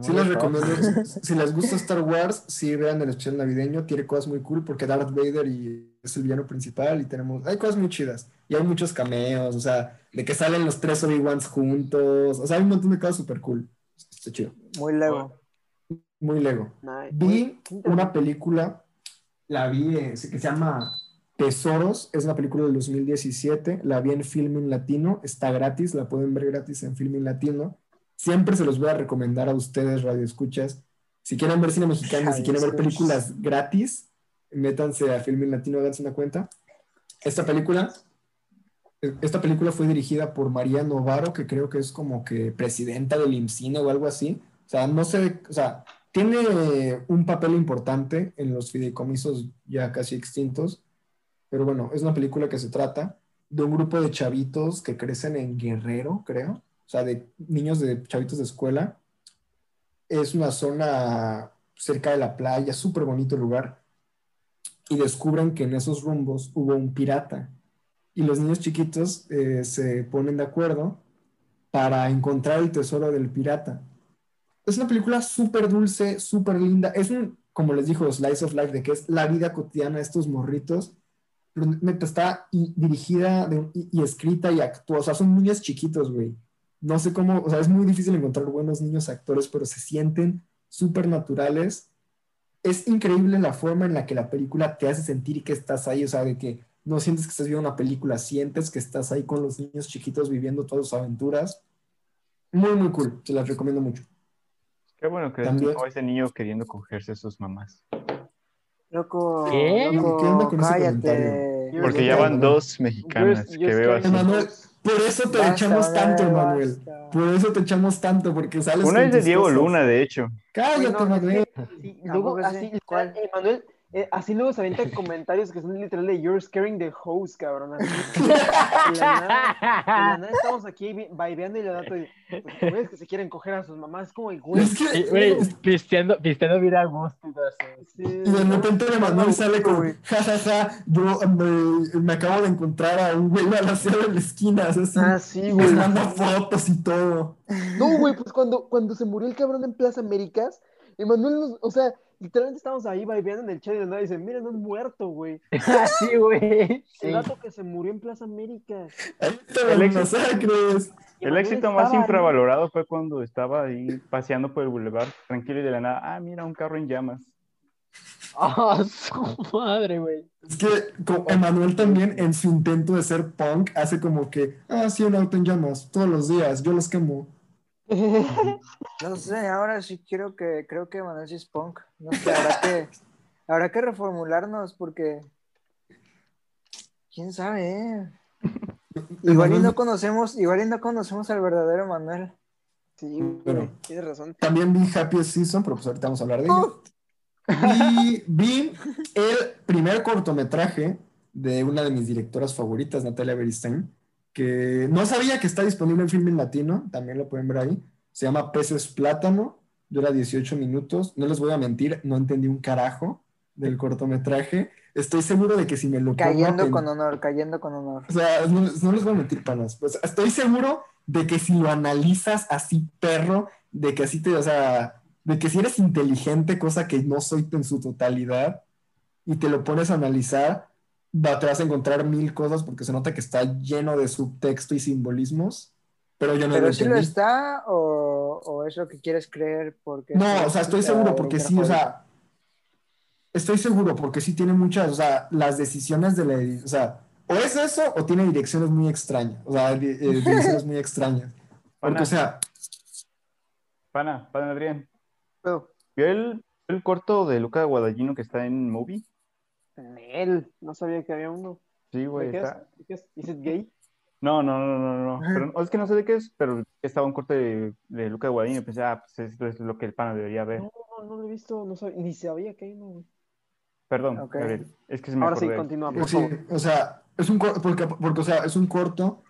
Sí les recomiendo, si les gusta Star Wars, sí vean el especial navideño, tiene cosas muy cool porque Darth Vader y es el villano principal y tenemos, hay cosas muy chidas y hay muchos cameos, o sea, de que salen los tres Obi-Wans juntos, o sea, hay un montón de cosas súper cool. Está chido, Muy lego. muy lego. Nice. Vi una película, la vi, eh, que se llama Tesoros, es una película del 2017, la vi en Filmin Latino, está gratis, la pueden ver gratis en Filmin Latino. Siempre se los voy a recomendar a ustedes, Radio Escuchas. Si quieren ver cine mexicano si quieren ver Radioescuchas. películas gratis, métanse a Filmin Latino, háganse una cuenta. Esta película, esta película fue dirigida por María Novaro, que creo que es como que presidenta del IMCINE o algo así. O sea, no sé, o sea, tiene un papel importante en los fideicomisos ya casi extintos, pero bueno, es una película que se trata de un grupo de chavitos que crecen en Guerrero, creo, o sea, de niños de chavitos de escuela. Es una zona cerca de la playa, súper bonito lugar, y descubren que en esos rumbos hubo un pirata. Y los niños chiquitos eh, se ponen de acuerdo para encontrar el tesoro del pirata. Es una película súper dulce, súper linda. Es un, como les dijo, slice of life, de que es la vida cotidiana de estos morritos. Pero está y- dirigida de- y, y escrita y actuada. O son niños chiquitos, güey. No sé cómo, o sea, es muy difícil encontrar buenos niños actores, pero se sienten súper naturales. Es increíble la forma en la que la película te hace sentir que estás ahí, o sea, de que no sientes que estás viendo una película, sientes que estás ahí con los niños chiquitos viviendo todas sus aventuras. Muy, muy cool, se las recomiendo mucho. Qué bueno que También- es ese niño queriendo cogerse a sus mamás. Loco, ¿Qué? loco, ¿Qué onda con ese cállate. comentario? Porque ya van dos mexicanas Yo- que veo así. Por eso te Basta, echamos tanto, Manuel, Emanuel. basta. Por eso te echamos tanto, porque sales Una es de Diego cosas. Luna, de hecho. Cállate, Bueno, Manuel. Eh, así luego se avientan comentarios que son literal de You're scaring the host, cabrón. Así. De la nada, de la nada estamos aquí vibeando y le dato y pues, que se quieren coger a sus mamás, como el güey. Es que, Y, Güey, pisteando, pisteando vida a gusto y todo eso. Sí, y de repente Emanuel sale con, güey. jajaja, yo me, me acabo de encontrar a un güey balaseado en la esquina, así, Ah, sí, güey. manda fotos y todo. No, güey, pues cuando, cuando se murió el cabrón en Plaza Américas, Emanuel, o sea, literalmente estábamos ahí vibeando en el chat y de nada dicen, miren, un muerto, güey. sí, güey. El dato que se murió en Plaza están El éxito- El éxito más infravalorado fue cuando estaba ahí paseando por el boulevard, tranquilo y de la nada, ah, mira, un carro en llamas. Ah, su madre, güey. Es que Emanuel también en su intento de ser punk hace como que, ah, sí, un auto en llamas, todos los días, yo los quemo. No sé, ahora sí creo que creo que Manuel sí es punk. No sé, habrá que, habrá que reformularnos porque quién sabe, eh? Igual y no conocemos, igual y no conocemos al verdadero Manuel. Sí, güey, tienes razón. También vi Happy Season, pero pues ahorita vamos a hablar de ello. Y vi el primer cortometraje de una de mis directoras favoritas, Natalia Beristain, que no sabía que está disponible en film en latino, también lo pueden ver ahí. Se llama Peces Plátano, dura 18 minutos. No les voy a mentir, no entendí un carajo del cortometraje. Estoy seguro de que si me lo pongo Cayendo pen- con honor, cayendo con honor. o sea, no, no les voy a mentir, panas. Pues estoy seguro de que si lo analizas así, perro, de que así te, o sea, de que si eres inteligente, cosa que no soy en su totalidad, y te lo pones a analizar, te vas a encontrar mil cosas porque se nota que está lleno de subtexto y simbolismos, pero yo no ¿Pero lo sí lo está o, o es lo que quieres creer? Porque No, o sea, estoy seguro porque sí, o sea, estoy seguro porque sí tiene muchas, o sea, las decisiones de la, o sea, o es eso o tiene direcciones muy extrañas, o sea, di- eh, direcciones muy extrañas. Porque, o sea, Pana, pana Adrián. ¿Vio el, el corto de Luca Guadagnino que está en Movie? Él, no sabía que había uno. Sí, ¿De güey. es? está- ¿De qué es? ¿Is it gay? No, no, no, no, no. no. Pero, es que no sé de qué es, pero estaba un corte de, de Luca Guadagnino y pensé, ah, pues esto es lo que el pana debería ver. No, no, no lo he visto, no sabía, ni sabía que hay uno. güey. Perdón, Ok. Gabriel, es que se me Ahora sí, acordé. continúa, por pues sí, o sea, es un corto, porque, porque, o sea, es un corto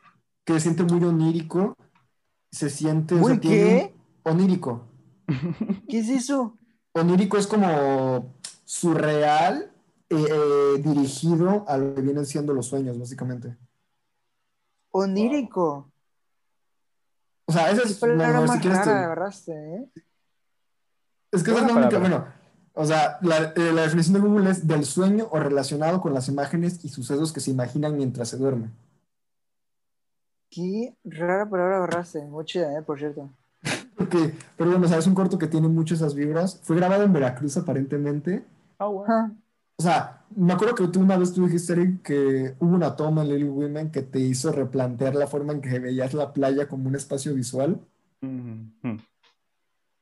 que se siente muy onírico, se siente, o sea, ¿Muy tiene qué? onírico. ¿Qué es eso? Onírico es como surreal, eh, eh, dirigido a lo que vienen siendo los sueños, básicamente. Onírico. O sea, esa es, no, palabra no, si más quieres te- rara agarraste, ¿eh? es que esa es la única, bueno, o sea, la, eh, la definición de Google es del sueño o relacionado con las imágenes y sucesos que se imaginan mientras se duerme. Qué rara palabra agarraste. Muy chida, ¿eh? Por cierto. Ok, pero bueno, o sea, es un corto que tiene muchas esas vibras. Fue grabado en Veracruz aparentemente. Ah, bueno. Ah, O sea, me acuerdo que tú una vez tú dijiste, Eric, que hubo una toma en Little Women que te hizo replantear la forma en que veías la playa como un espacio visual.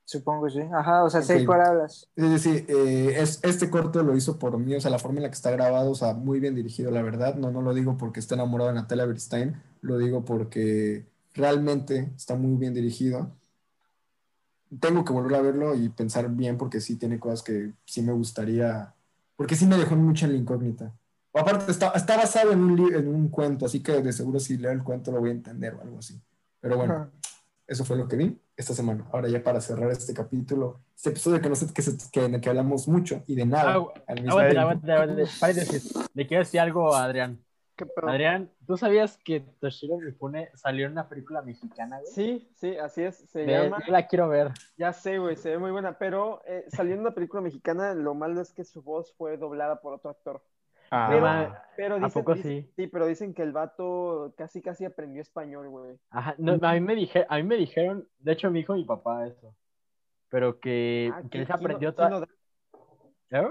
Supongo que sí. Ajá, o sea, sé Ok. cuál hablas. Es decir, eh, es, este corto lo hizo por mí, o sea, la forma en la que está grabado, o sea, muy bien dirigido, la verdad. No, no lo digo porque esté enamorado de Natalia Berstein, lo digo porque realmente está muy bien dirigido. Tengo que volver a verlo y pensar bien porque sí tiene cosas que sí me gustaría, porque sí me dejó mucho en la incógnita. O aparte, está, está basado en un, en un cuento, así que de seguro si leo el cuento lo voy a entender o algo así. Pero bueno. Ajá. Eso fue lo que vi esta semana. Ahora ya para cerrar este capítulo, este episodio que no sé que, se- que, en el que hablamos mucho y de nada. Agu- al mismo Aguante, aguante, aguante. Le quiero decir algo a Adrián. ¿Qué pedo? Adrián, ¿tú sabías que Toshiro Mifune salió en una película mexicana, güey? Sí, sí, así es. Se Ve, llama. yo la quiero ver. Ya sé, güey, se ve muy buena. Pero eh, salió en una película mexicana, lo malo es que su voz fue doblada por otro actor. Ah. Pero ¿A dicen, poco dicen- sí? sí, pero dicen que el vato casi casi aprendió español, güey. Ajá, no, a, mí me dije, a mí me dijeron, de hecho me dijo mi papá eso, pero que, Ah, que él se Kino- aprendió toda... Dad- ¿Eh?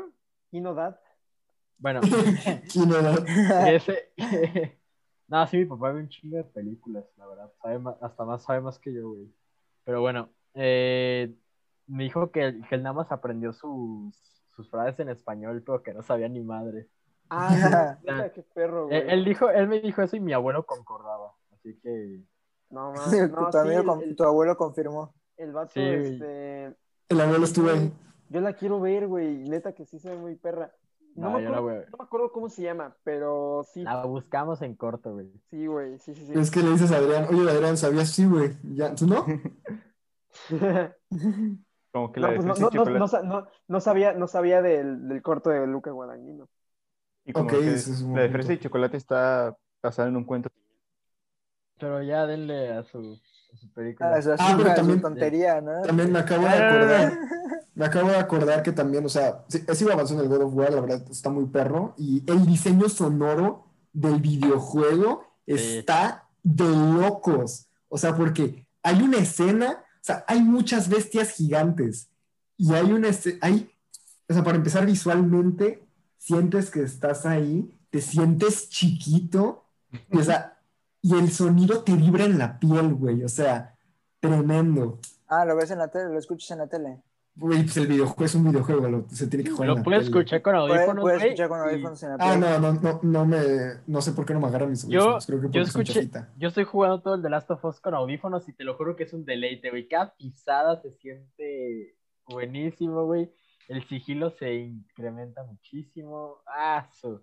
Bueno, ese... no, sí, mi papá ve un chingo de películas, la verdad, sabe más- hasta más sabe más que yo, güey. Pero bueno, eh, me dijo que, que él nada más aprendió sus, sus frases en español, pero que no sabía ni madre. Ah, mira, qué perro, güey. Él, él dijo, él me dijo eso y mi abuelo concordaba, así que... No, mames, no, tu, sí, el, abuelo confirmó. el vato, Sí, este. El abuelo estuvo ahí. Yo la quiero ver, güey. Neta que sí se ve muy perra. No, No, me acuerdo, ver. no me acuerdo cómo se llama, pero sí, La buscamos en corto, güey. sí, güey. Sí, sí, sí. Es que le dices a Adrián, oye, Adrián, ¿sabías? Sí, güey. Ya, ¿Tú no? como que No, pues no, no, no, no no- no sabía, no sabía del, del corto de Luca Guadagnino. Y como Ok, que es la de fresa y chocolate está basada en un cuento. Pero ya denle a su. Ah, eso es Ah, pero una también- tontería, ¿no? También me acabo de no. acordar. Me acabo de acordar que también, o sea, he sido avanzando en el God of War, la verdad está muy perro. Y el diseño sonoro del videojuego Sí. está de locos. O sea, porque hay una escena, o sea, hay muchas bestias gigantes. Y hay una escena, hay, o sea, para empezar visualmente, sientes que estás ahí, te sientes chiquito, y, o sea, y el sonido te vibra en la piel, güey. O sea, tremendo. Ah, lo ves en la tele, lo escuchas en la tele. Güey, pues el videojuego es un videojuego, lo- se tiene que jugar en Lo la puedes tele. escuchar con Puedes, audífonos, puedes escuchar con y- audífonos en la Ah, tele. no, no, no, no me, no sé por qué no me agarran mis Yo, audífonos, creo que yo escuché, yo estoy jugando todo el The Last of Us con audífonos y te lo juro que es un deleite, güey. Cada pisada se siente buenísimo, güey. El sigilo se incrementa muchísimo. Ah, su. No,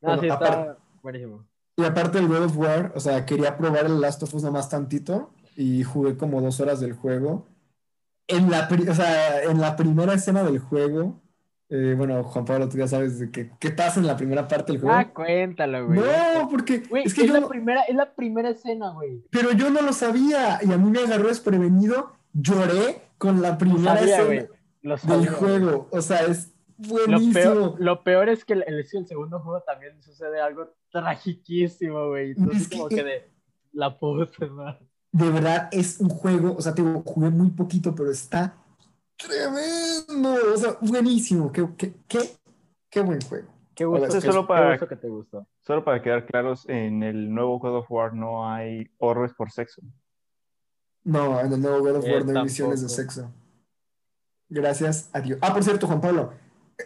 Bueno, sí, está aparte- buenísimo. Y aparte del God of War, o sea, quería probar el Last of Us nomás tantito y jugué como dos horas del juego. En la, pri- o sea, en la primera escena del juego, eh, bueno, Juan Pablo, tú ya sabes de qué, qué pasa en la primera parte del juego. Ah, cuéntalo, güey. no, porque Güey, es es, que yo la primera, es la primera escena, güey. pero yo no lo sabía y a mí me agarró desprevenido. Lloré con la primera sabía, escena güey. Del juego. O sea, es Lo Buenísimo. peor, lo peor es que el, el, el segundo juego también sucede algo tragiquísimo, güey. Entonces, Es como que de la puta madre. De verdad es un juego, o sea, te jugué muy poquito, pero está tremendo. O sea, buenísimo. Qué, qué, qué, qué buen juego. Qué gusto, eso que, solo para- gusto que te gustó. Solo para quedar claros, en el nuevo God of War no hay orbes por sexo. No, en el nuevo God of Eh, War no hay misiones de sexo. Gracias a Dios. Ah, por cierto, Juan Pablo,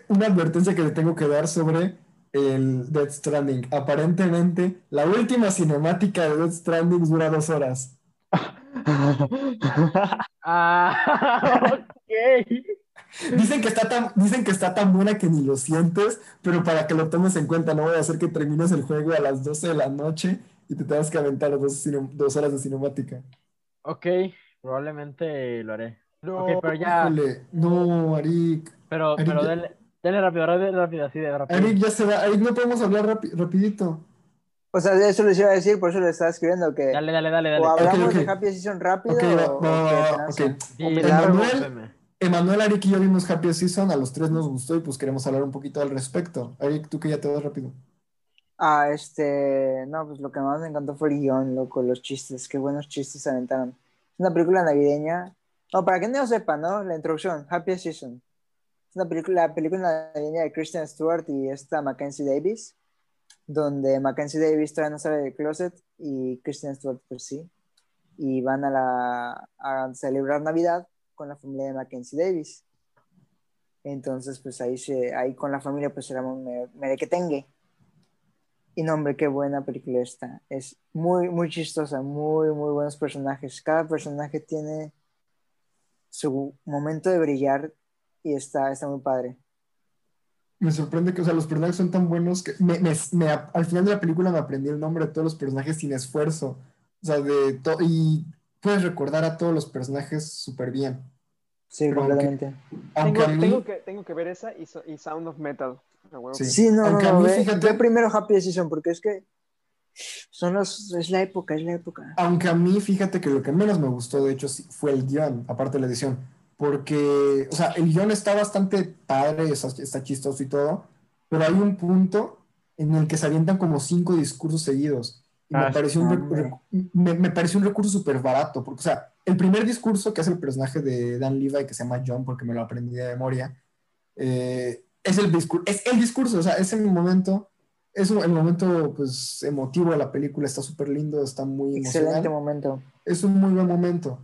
una advertencia que le tengo que dar sobre el Death Stranding. Aparentemente, la última cinemática de Death Stranding dura dos horas. Ah, ok. Dicen que está tan, dicen que está tan buena que ni lo sientes, pero para que lo tomes en cuenta, no voy a hacer que termines el juego a las 12 de la noche y te tengas que aventar dos, dos horas de cinemática. Ok, probablemente lo haré. No, pero ya, no, Arik. pero, pero ya- dele rápido, dele rápido, así de rápido. Arik ya se va. Arik, no podemos hablar rapi- rapidito. O sea, eso les iba a decir, por eso le estaba escribiendo que Dale, dale, dale, dale. o hablamos de Happy Season rápido Ok, o, va, dale. Emanuel-. Emanuel, Arik y yo vimos Happy Season, a los tres nos gustó y pues queremos hablar un poquito al respecto. Arik, tú que ya te vas rápido. Ah, este, no, pues lo que más me encantó fue el guion, loco, los chistes, qué buenos chistes se aventaron. Es una película navideña. No, para que no lo sepa, ¿no? La introducción, Happy Season. Es una película, la película de Kristen Stewart y esta Mackenzie Davis, donde Mackenzie Davis todavía no sale del closet y Kristen Stewart pues sí. Y van a, celebrar Navidad con la familia de Mackenzie Davis. Entonces, pues ahí, se, ahí con la familia pues era un mere- merequetengue. Y no, hombre, qué buena película esta. Es muy, muy chistosa, muy, muy buenos personajes. Cada personaje tiene su momento de brillar y está, está muy padre. Me sorprende que, o sea, los personajes son tan buenos que me, me- me- al final de la película me aprendí el nombre de todos los personajes sin esfuerzo. O sea, de to- y puedes recordar a todos los personajes súper bien. Sí, Pero completamente. Aunque Tengo, a mí, tengo que, tengo que ver esa y, so- y Sound of Metal. Sí. Sí, no, no, Aunque no, mí, ve, fíjate- ve primero Happy Season porque es que son los, es la época, es la época. aunque a mí, fíjate que lo que menos me gustó, de hecho, fue el guion, aparte de la edición. Porque, o sea, el guion está bastante padre, está, está chistoso y todo, pero hay un punto en el que se avientan como cinco discursos seguidos. Y me Ah, pareció un, me, me pareció un recurso súper barato, porque, o sea, el primer discurso que hace el personaje de Dan Levi, que se llama John, porque me lo aprendí de memoria, eh, es, el discurso, es el discurso, o sea, es el momento, es un- el momento, pues, emotivo de la película, está súper lindo, está muy Excelente emocional. momento. Es un muy buen momento.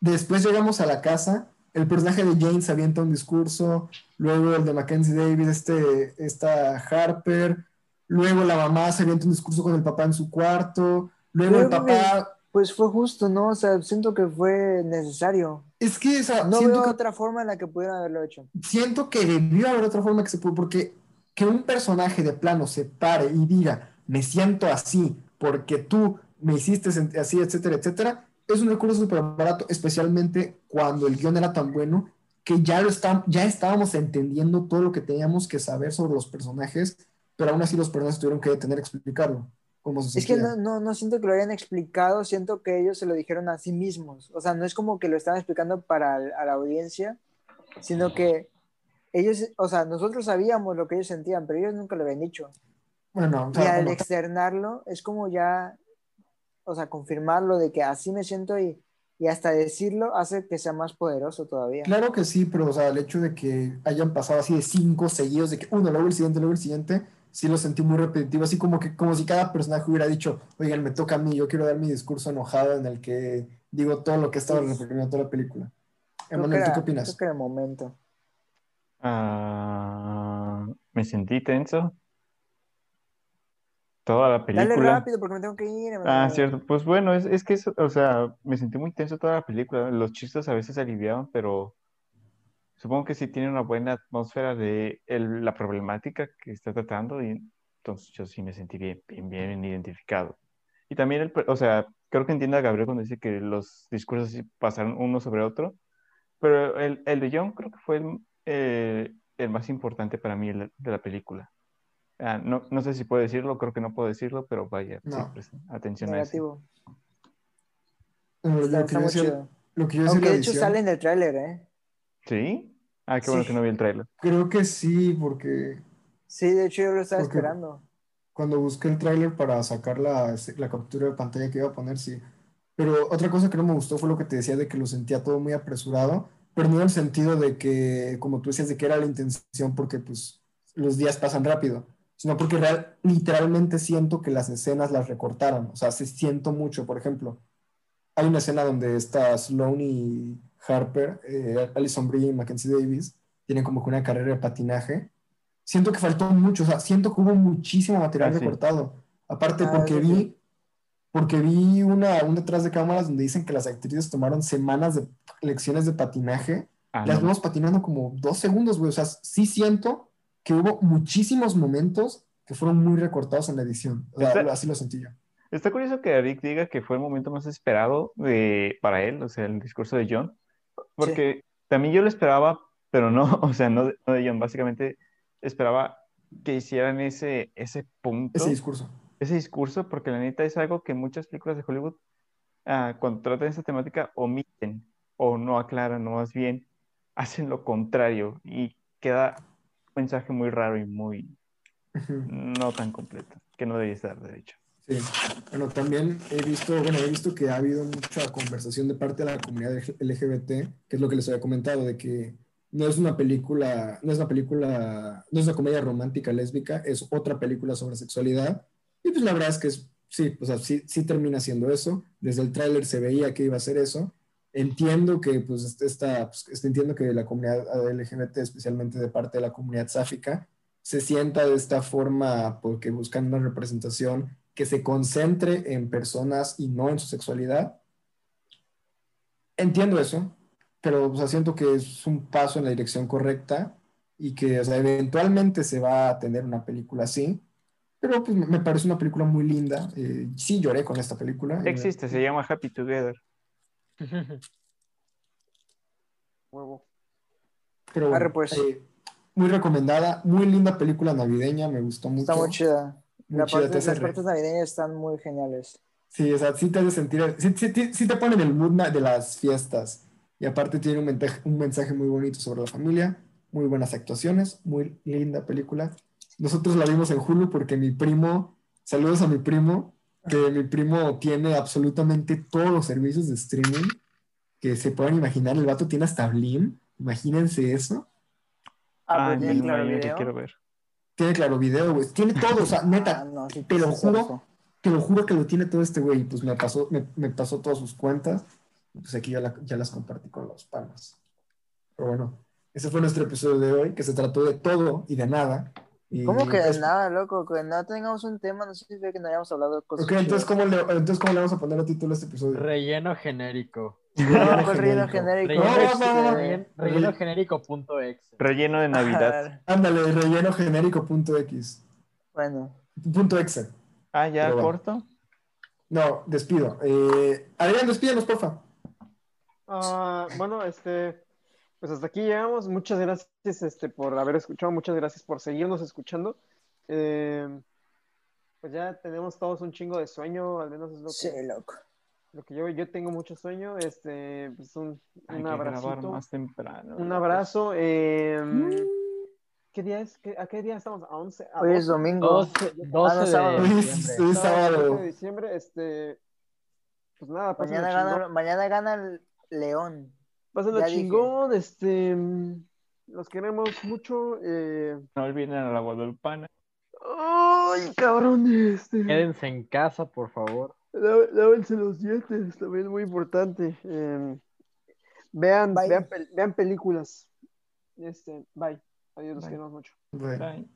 Después llegamos a la casa, el personaje de Jane se avienta un discurso, luego el de Mackenzie Davis, este, esta Harper, luego la mamá se avienta un discurso con el papá en su cuarto, luego el papá... Pues fue justo, ¿no? O sea, siento que fue necesario. Es que, o sea, No siento veo que otra forma en la que pudieran haberlo hecho. siento que debió haber otra forma que se pudo, porque que un personaje de plano se pare y diga, me siento así porque tú me hiciste así, etcétera, etcétera, es un recurso súper barato, especialmente cuando el guion era tan bueno que ya, lo está, ya estábamos entendiendo todo lo que teníamos que saber sobre los personajes, pero aún así los personajes tuvieron que tener que explicarlo. Cómo se Es que no, no, no siento que lo hayan explicado, siento que ellos se lo dijeron a sí mismos. O sea, no es como que lo estaban explicando para a la audiencia, sino que ellos, o sea, nosotros sabíamos lo que ellos sentían, pero ellos nunca lo habían dicho. Bueno, o Y sea, al como- externarlo es como ya, o sea, confirmarlo de que así me siento y, y hasta decirlo hace que sea más poderoso todavía. Claro que sí, pero o sea, el hecho de que hayan pasado así de cinco seguidos, de que uno, luego el siguiente, luego el siguiente, sí lo sentí muy repetitivo, así como que como si cada personaje hubiera dicho, oigan, me toca a mí, yo quiero dar mi discurso enojado en el que digo todo lo que estaba repitiendo toda la película. Emanuel, ¿tú qué opinas? creo que era el momento. Ah, me sentí tenso. Toda la Dale película. rápido porque me tengo que ir. Ah, cierto. Pues bueno, es, es que eso, o sea, me sentí muy tenso toda la película. Los chistes a veces se aliviaban, pero supongo que sí tiene una buena atmósfera de el- la problemática que está tratando y entonces yo sí me sentí bien, bien, bien identificado. Y también, el, o sea, creo que entiendo a Gabriel cuando dice que los discursos pasaron uno sobre otro, pero el, el de John creo que fue el, eh, el más importante para mí de la película. Ah, no, no sé si puedo decirlo, creo que no puedo decirlo, pero vaya, sí, presten atención a eso. Negativo. Bueno, Está, lo, que está yo decía, lo que yo decía Aunque de hecho edición- sale en el tráiler, ¿eh? ¿Sí? Ah, qué bueno Sí. que no vi el tráiler. Creo que sí, porque Sí, de hecho yo lo estaba esperando. cuando busqué el tráiler para sacar la, la captura de pantalla que iba a poner, sí. Pero otra cosa que no me gustó fue lo que te decía de que lo sentía todo muy apresurado, pero no en el sentido de que, como tú decías, de que era la intención porque pues los días pasan rápido, sino porque real- literalmente siento que las escenas las recortaron, o sea, se siento mucho, por ejemplo, hay una escena donde está Sloane y Harper, eh, Alison Brie y Mackenzie Davis, tienen como que una carrera de patinaje. Siento que faltó mucho, o sea, siento que hubo muchísimo material Ah, sí. recortado. Aparte, Ah, porque sí. vi, porque vi una, un detrás de cámaras donde dicen que las actrices tomaron semanas de lecciones de patinaje. Ah, Las no. vemos patinando como dos segundos, güey. O sea, sí siento que hubo muchísimos momentos que fueron muy recortados en la edición. O sea, Está- así lo sentí yo. Está curioso que Eric diga que fue el momento más esperado de, para él, o sea, el discurso de John, porque también yo lo esperaba, pero no, o sea, no de, no de John, básicamente esperaba que hicieran ese, ese punto, Ese discurso. ese discurso, porque la neta es algo que muchas películas de Hollywood, ah, cuando tratan esta temática, omiten o no aclaran, o más bien hacen lo contrario y queda mensaje muy raro y muy no tan completo, que no debería estar, de hecho. Sí, bueno, también he visto, bueno, he visto que ha habido mucha conversación de parte de la comunidad LGBT, que es lo que les había comentado, de que no es una película, no es una película, no es una comedia romántica lésbica, es otra película sobre sexualidad. Y pues la verdad es que es, sí, o sea, sí, sí termina siendo eso. Desde el tráiler se veía que iba a ser eso. Entiendo que, pues, esta, pues, este, entiendo que la comunidad LGBT, especialmente de parte de la comunidad sáfica, se sienta de esta forma porque buscan una representación que se concentre en personas y no en su sexualidad. Entiendo eso, pero o sea, siento que es un paso en la dirección correcta y que o sea, eventualmente se va a tener una película así, pero pues, me- parece una película muy linda. Eh, sí lloré con esta película. Existe, se llama Happy Together. Huevo. Pero bueno, pues. eh, muy recomendada, muy linda película navideña, me gustó mucho. Está muy chida. muy La chida, parte- te hace las re- partes navideñas están muy geniales. Sí, o sea, sí te hace sentir, sí, sí- sí- sí te ponen el mood de las fiestas. Y aparte tiene un mensaje, un mensaje muy bonito sobre la familia, muy buenas actuaciones, muy linda película. Nosotros la vimos en Hulu porque mi primo, saludos a mi primo, que mi primo tiene absolutamente todos los servicios de streaming que se puedan imaginar. El vato tiene hasta Blim, imagínense eso. Ah, Ah, pero tiene no, claro video. quiero ver. Tiene claro video, güey. Tiene todo, o sea, Ah, neta, no, sí, te lo juro. te lo juro que lo tiene todo este güey. y Pues me pasó, me, me pasó todas sus cuentas. Pues aquí ya, la- ya las compartí con los panas. Pero bueno, ese fue nuestro episodio de hoy, que se trató de todo y de nada. Y ¿Cómo que pues, nada, loco? Que no tengamos un tema, no significa que no hayamos hablado de cosas Ok, entonces. ¿cómo, le, entonces, ¿cómo le vamos a poner a título a este episodio? Relleno genérico. No, ¿cuál relleno genérico? Relleno, No, no, no, no. relleno- relleno genérico.exe. Relleno de Navidad. Ándale, relleno genérico.x. Bueno, Punto exe. Ah, ya, Pero bueno. corto. No, despido. Eh, Adrián, despídanos, porfa. Ah, bueno, este, pues hasta aquí llegamos. Muchas gracias, este, por haber escuchado. Muchas gracias por seguirnos escuchando. Eh, pues ya tenemos todos un chingo de sueño, al menos es lo sí, que, loco. lo que yo, yo tengo mucho sueño. Este, pues un, Hay un que grabar abracito, más temprano. un abrazo. eh, ¿qué día es? ¿Qué- ¿A qué día estamos? ¿A 11? ¿A Hoy es 12? domingo. 12, 12 Ah, no, sábado. de diciembre. hoy es Sábado, 12 sábado. de diciembre, este, pues nada, Mañana gana, mañana gana el León. Pásenla dije. chingón, este, mm, los queremos mucho. Eh, No olviden a la Guadalupana. Ay, cabrón, este. Quédense en casa, por favor. lá- Lávense los dientes, también muy importante. Eh, vean, vean, vean películas. Este, bye. Adiós, los queremos mucho. Bye.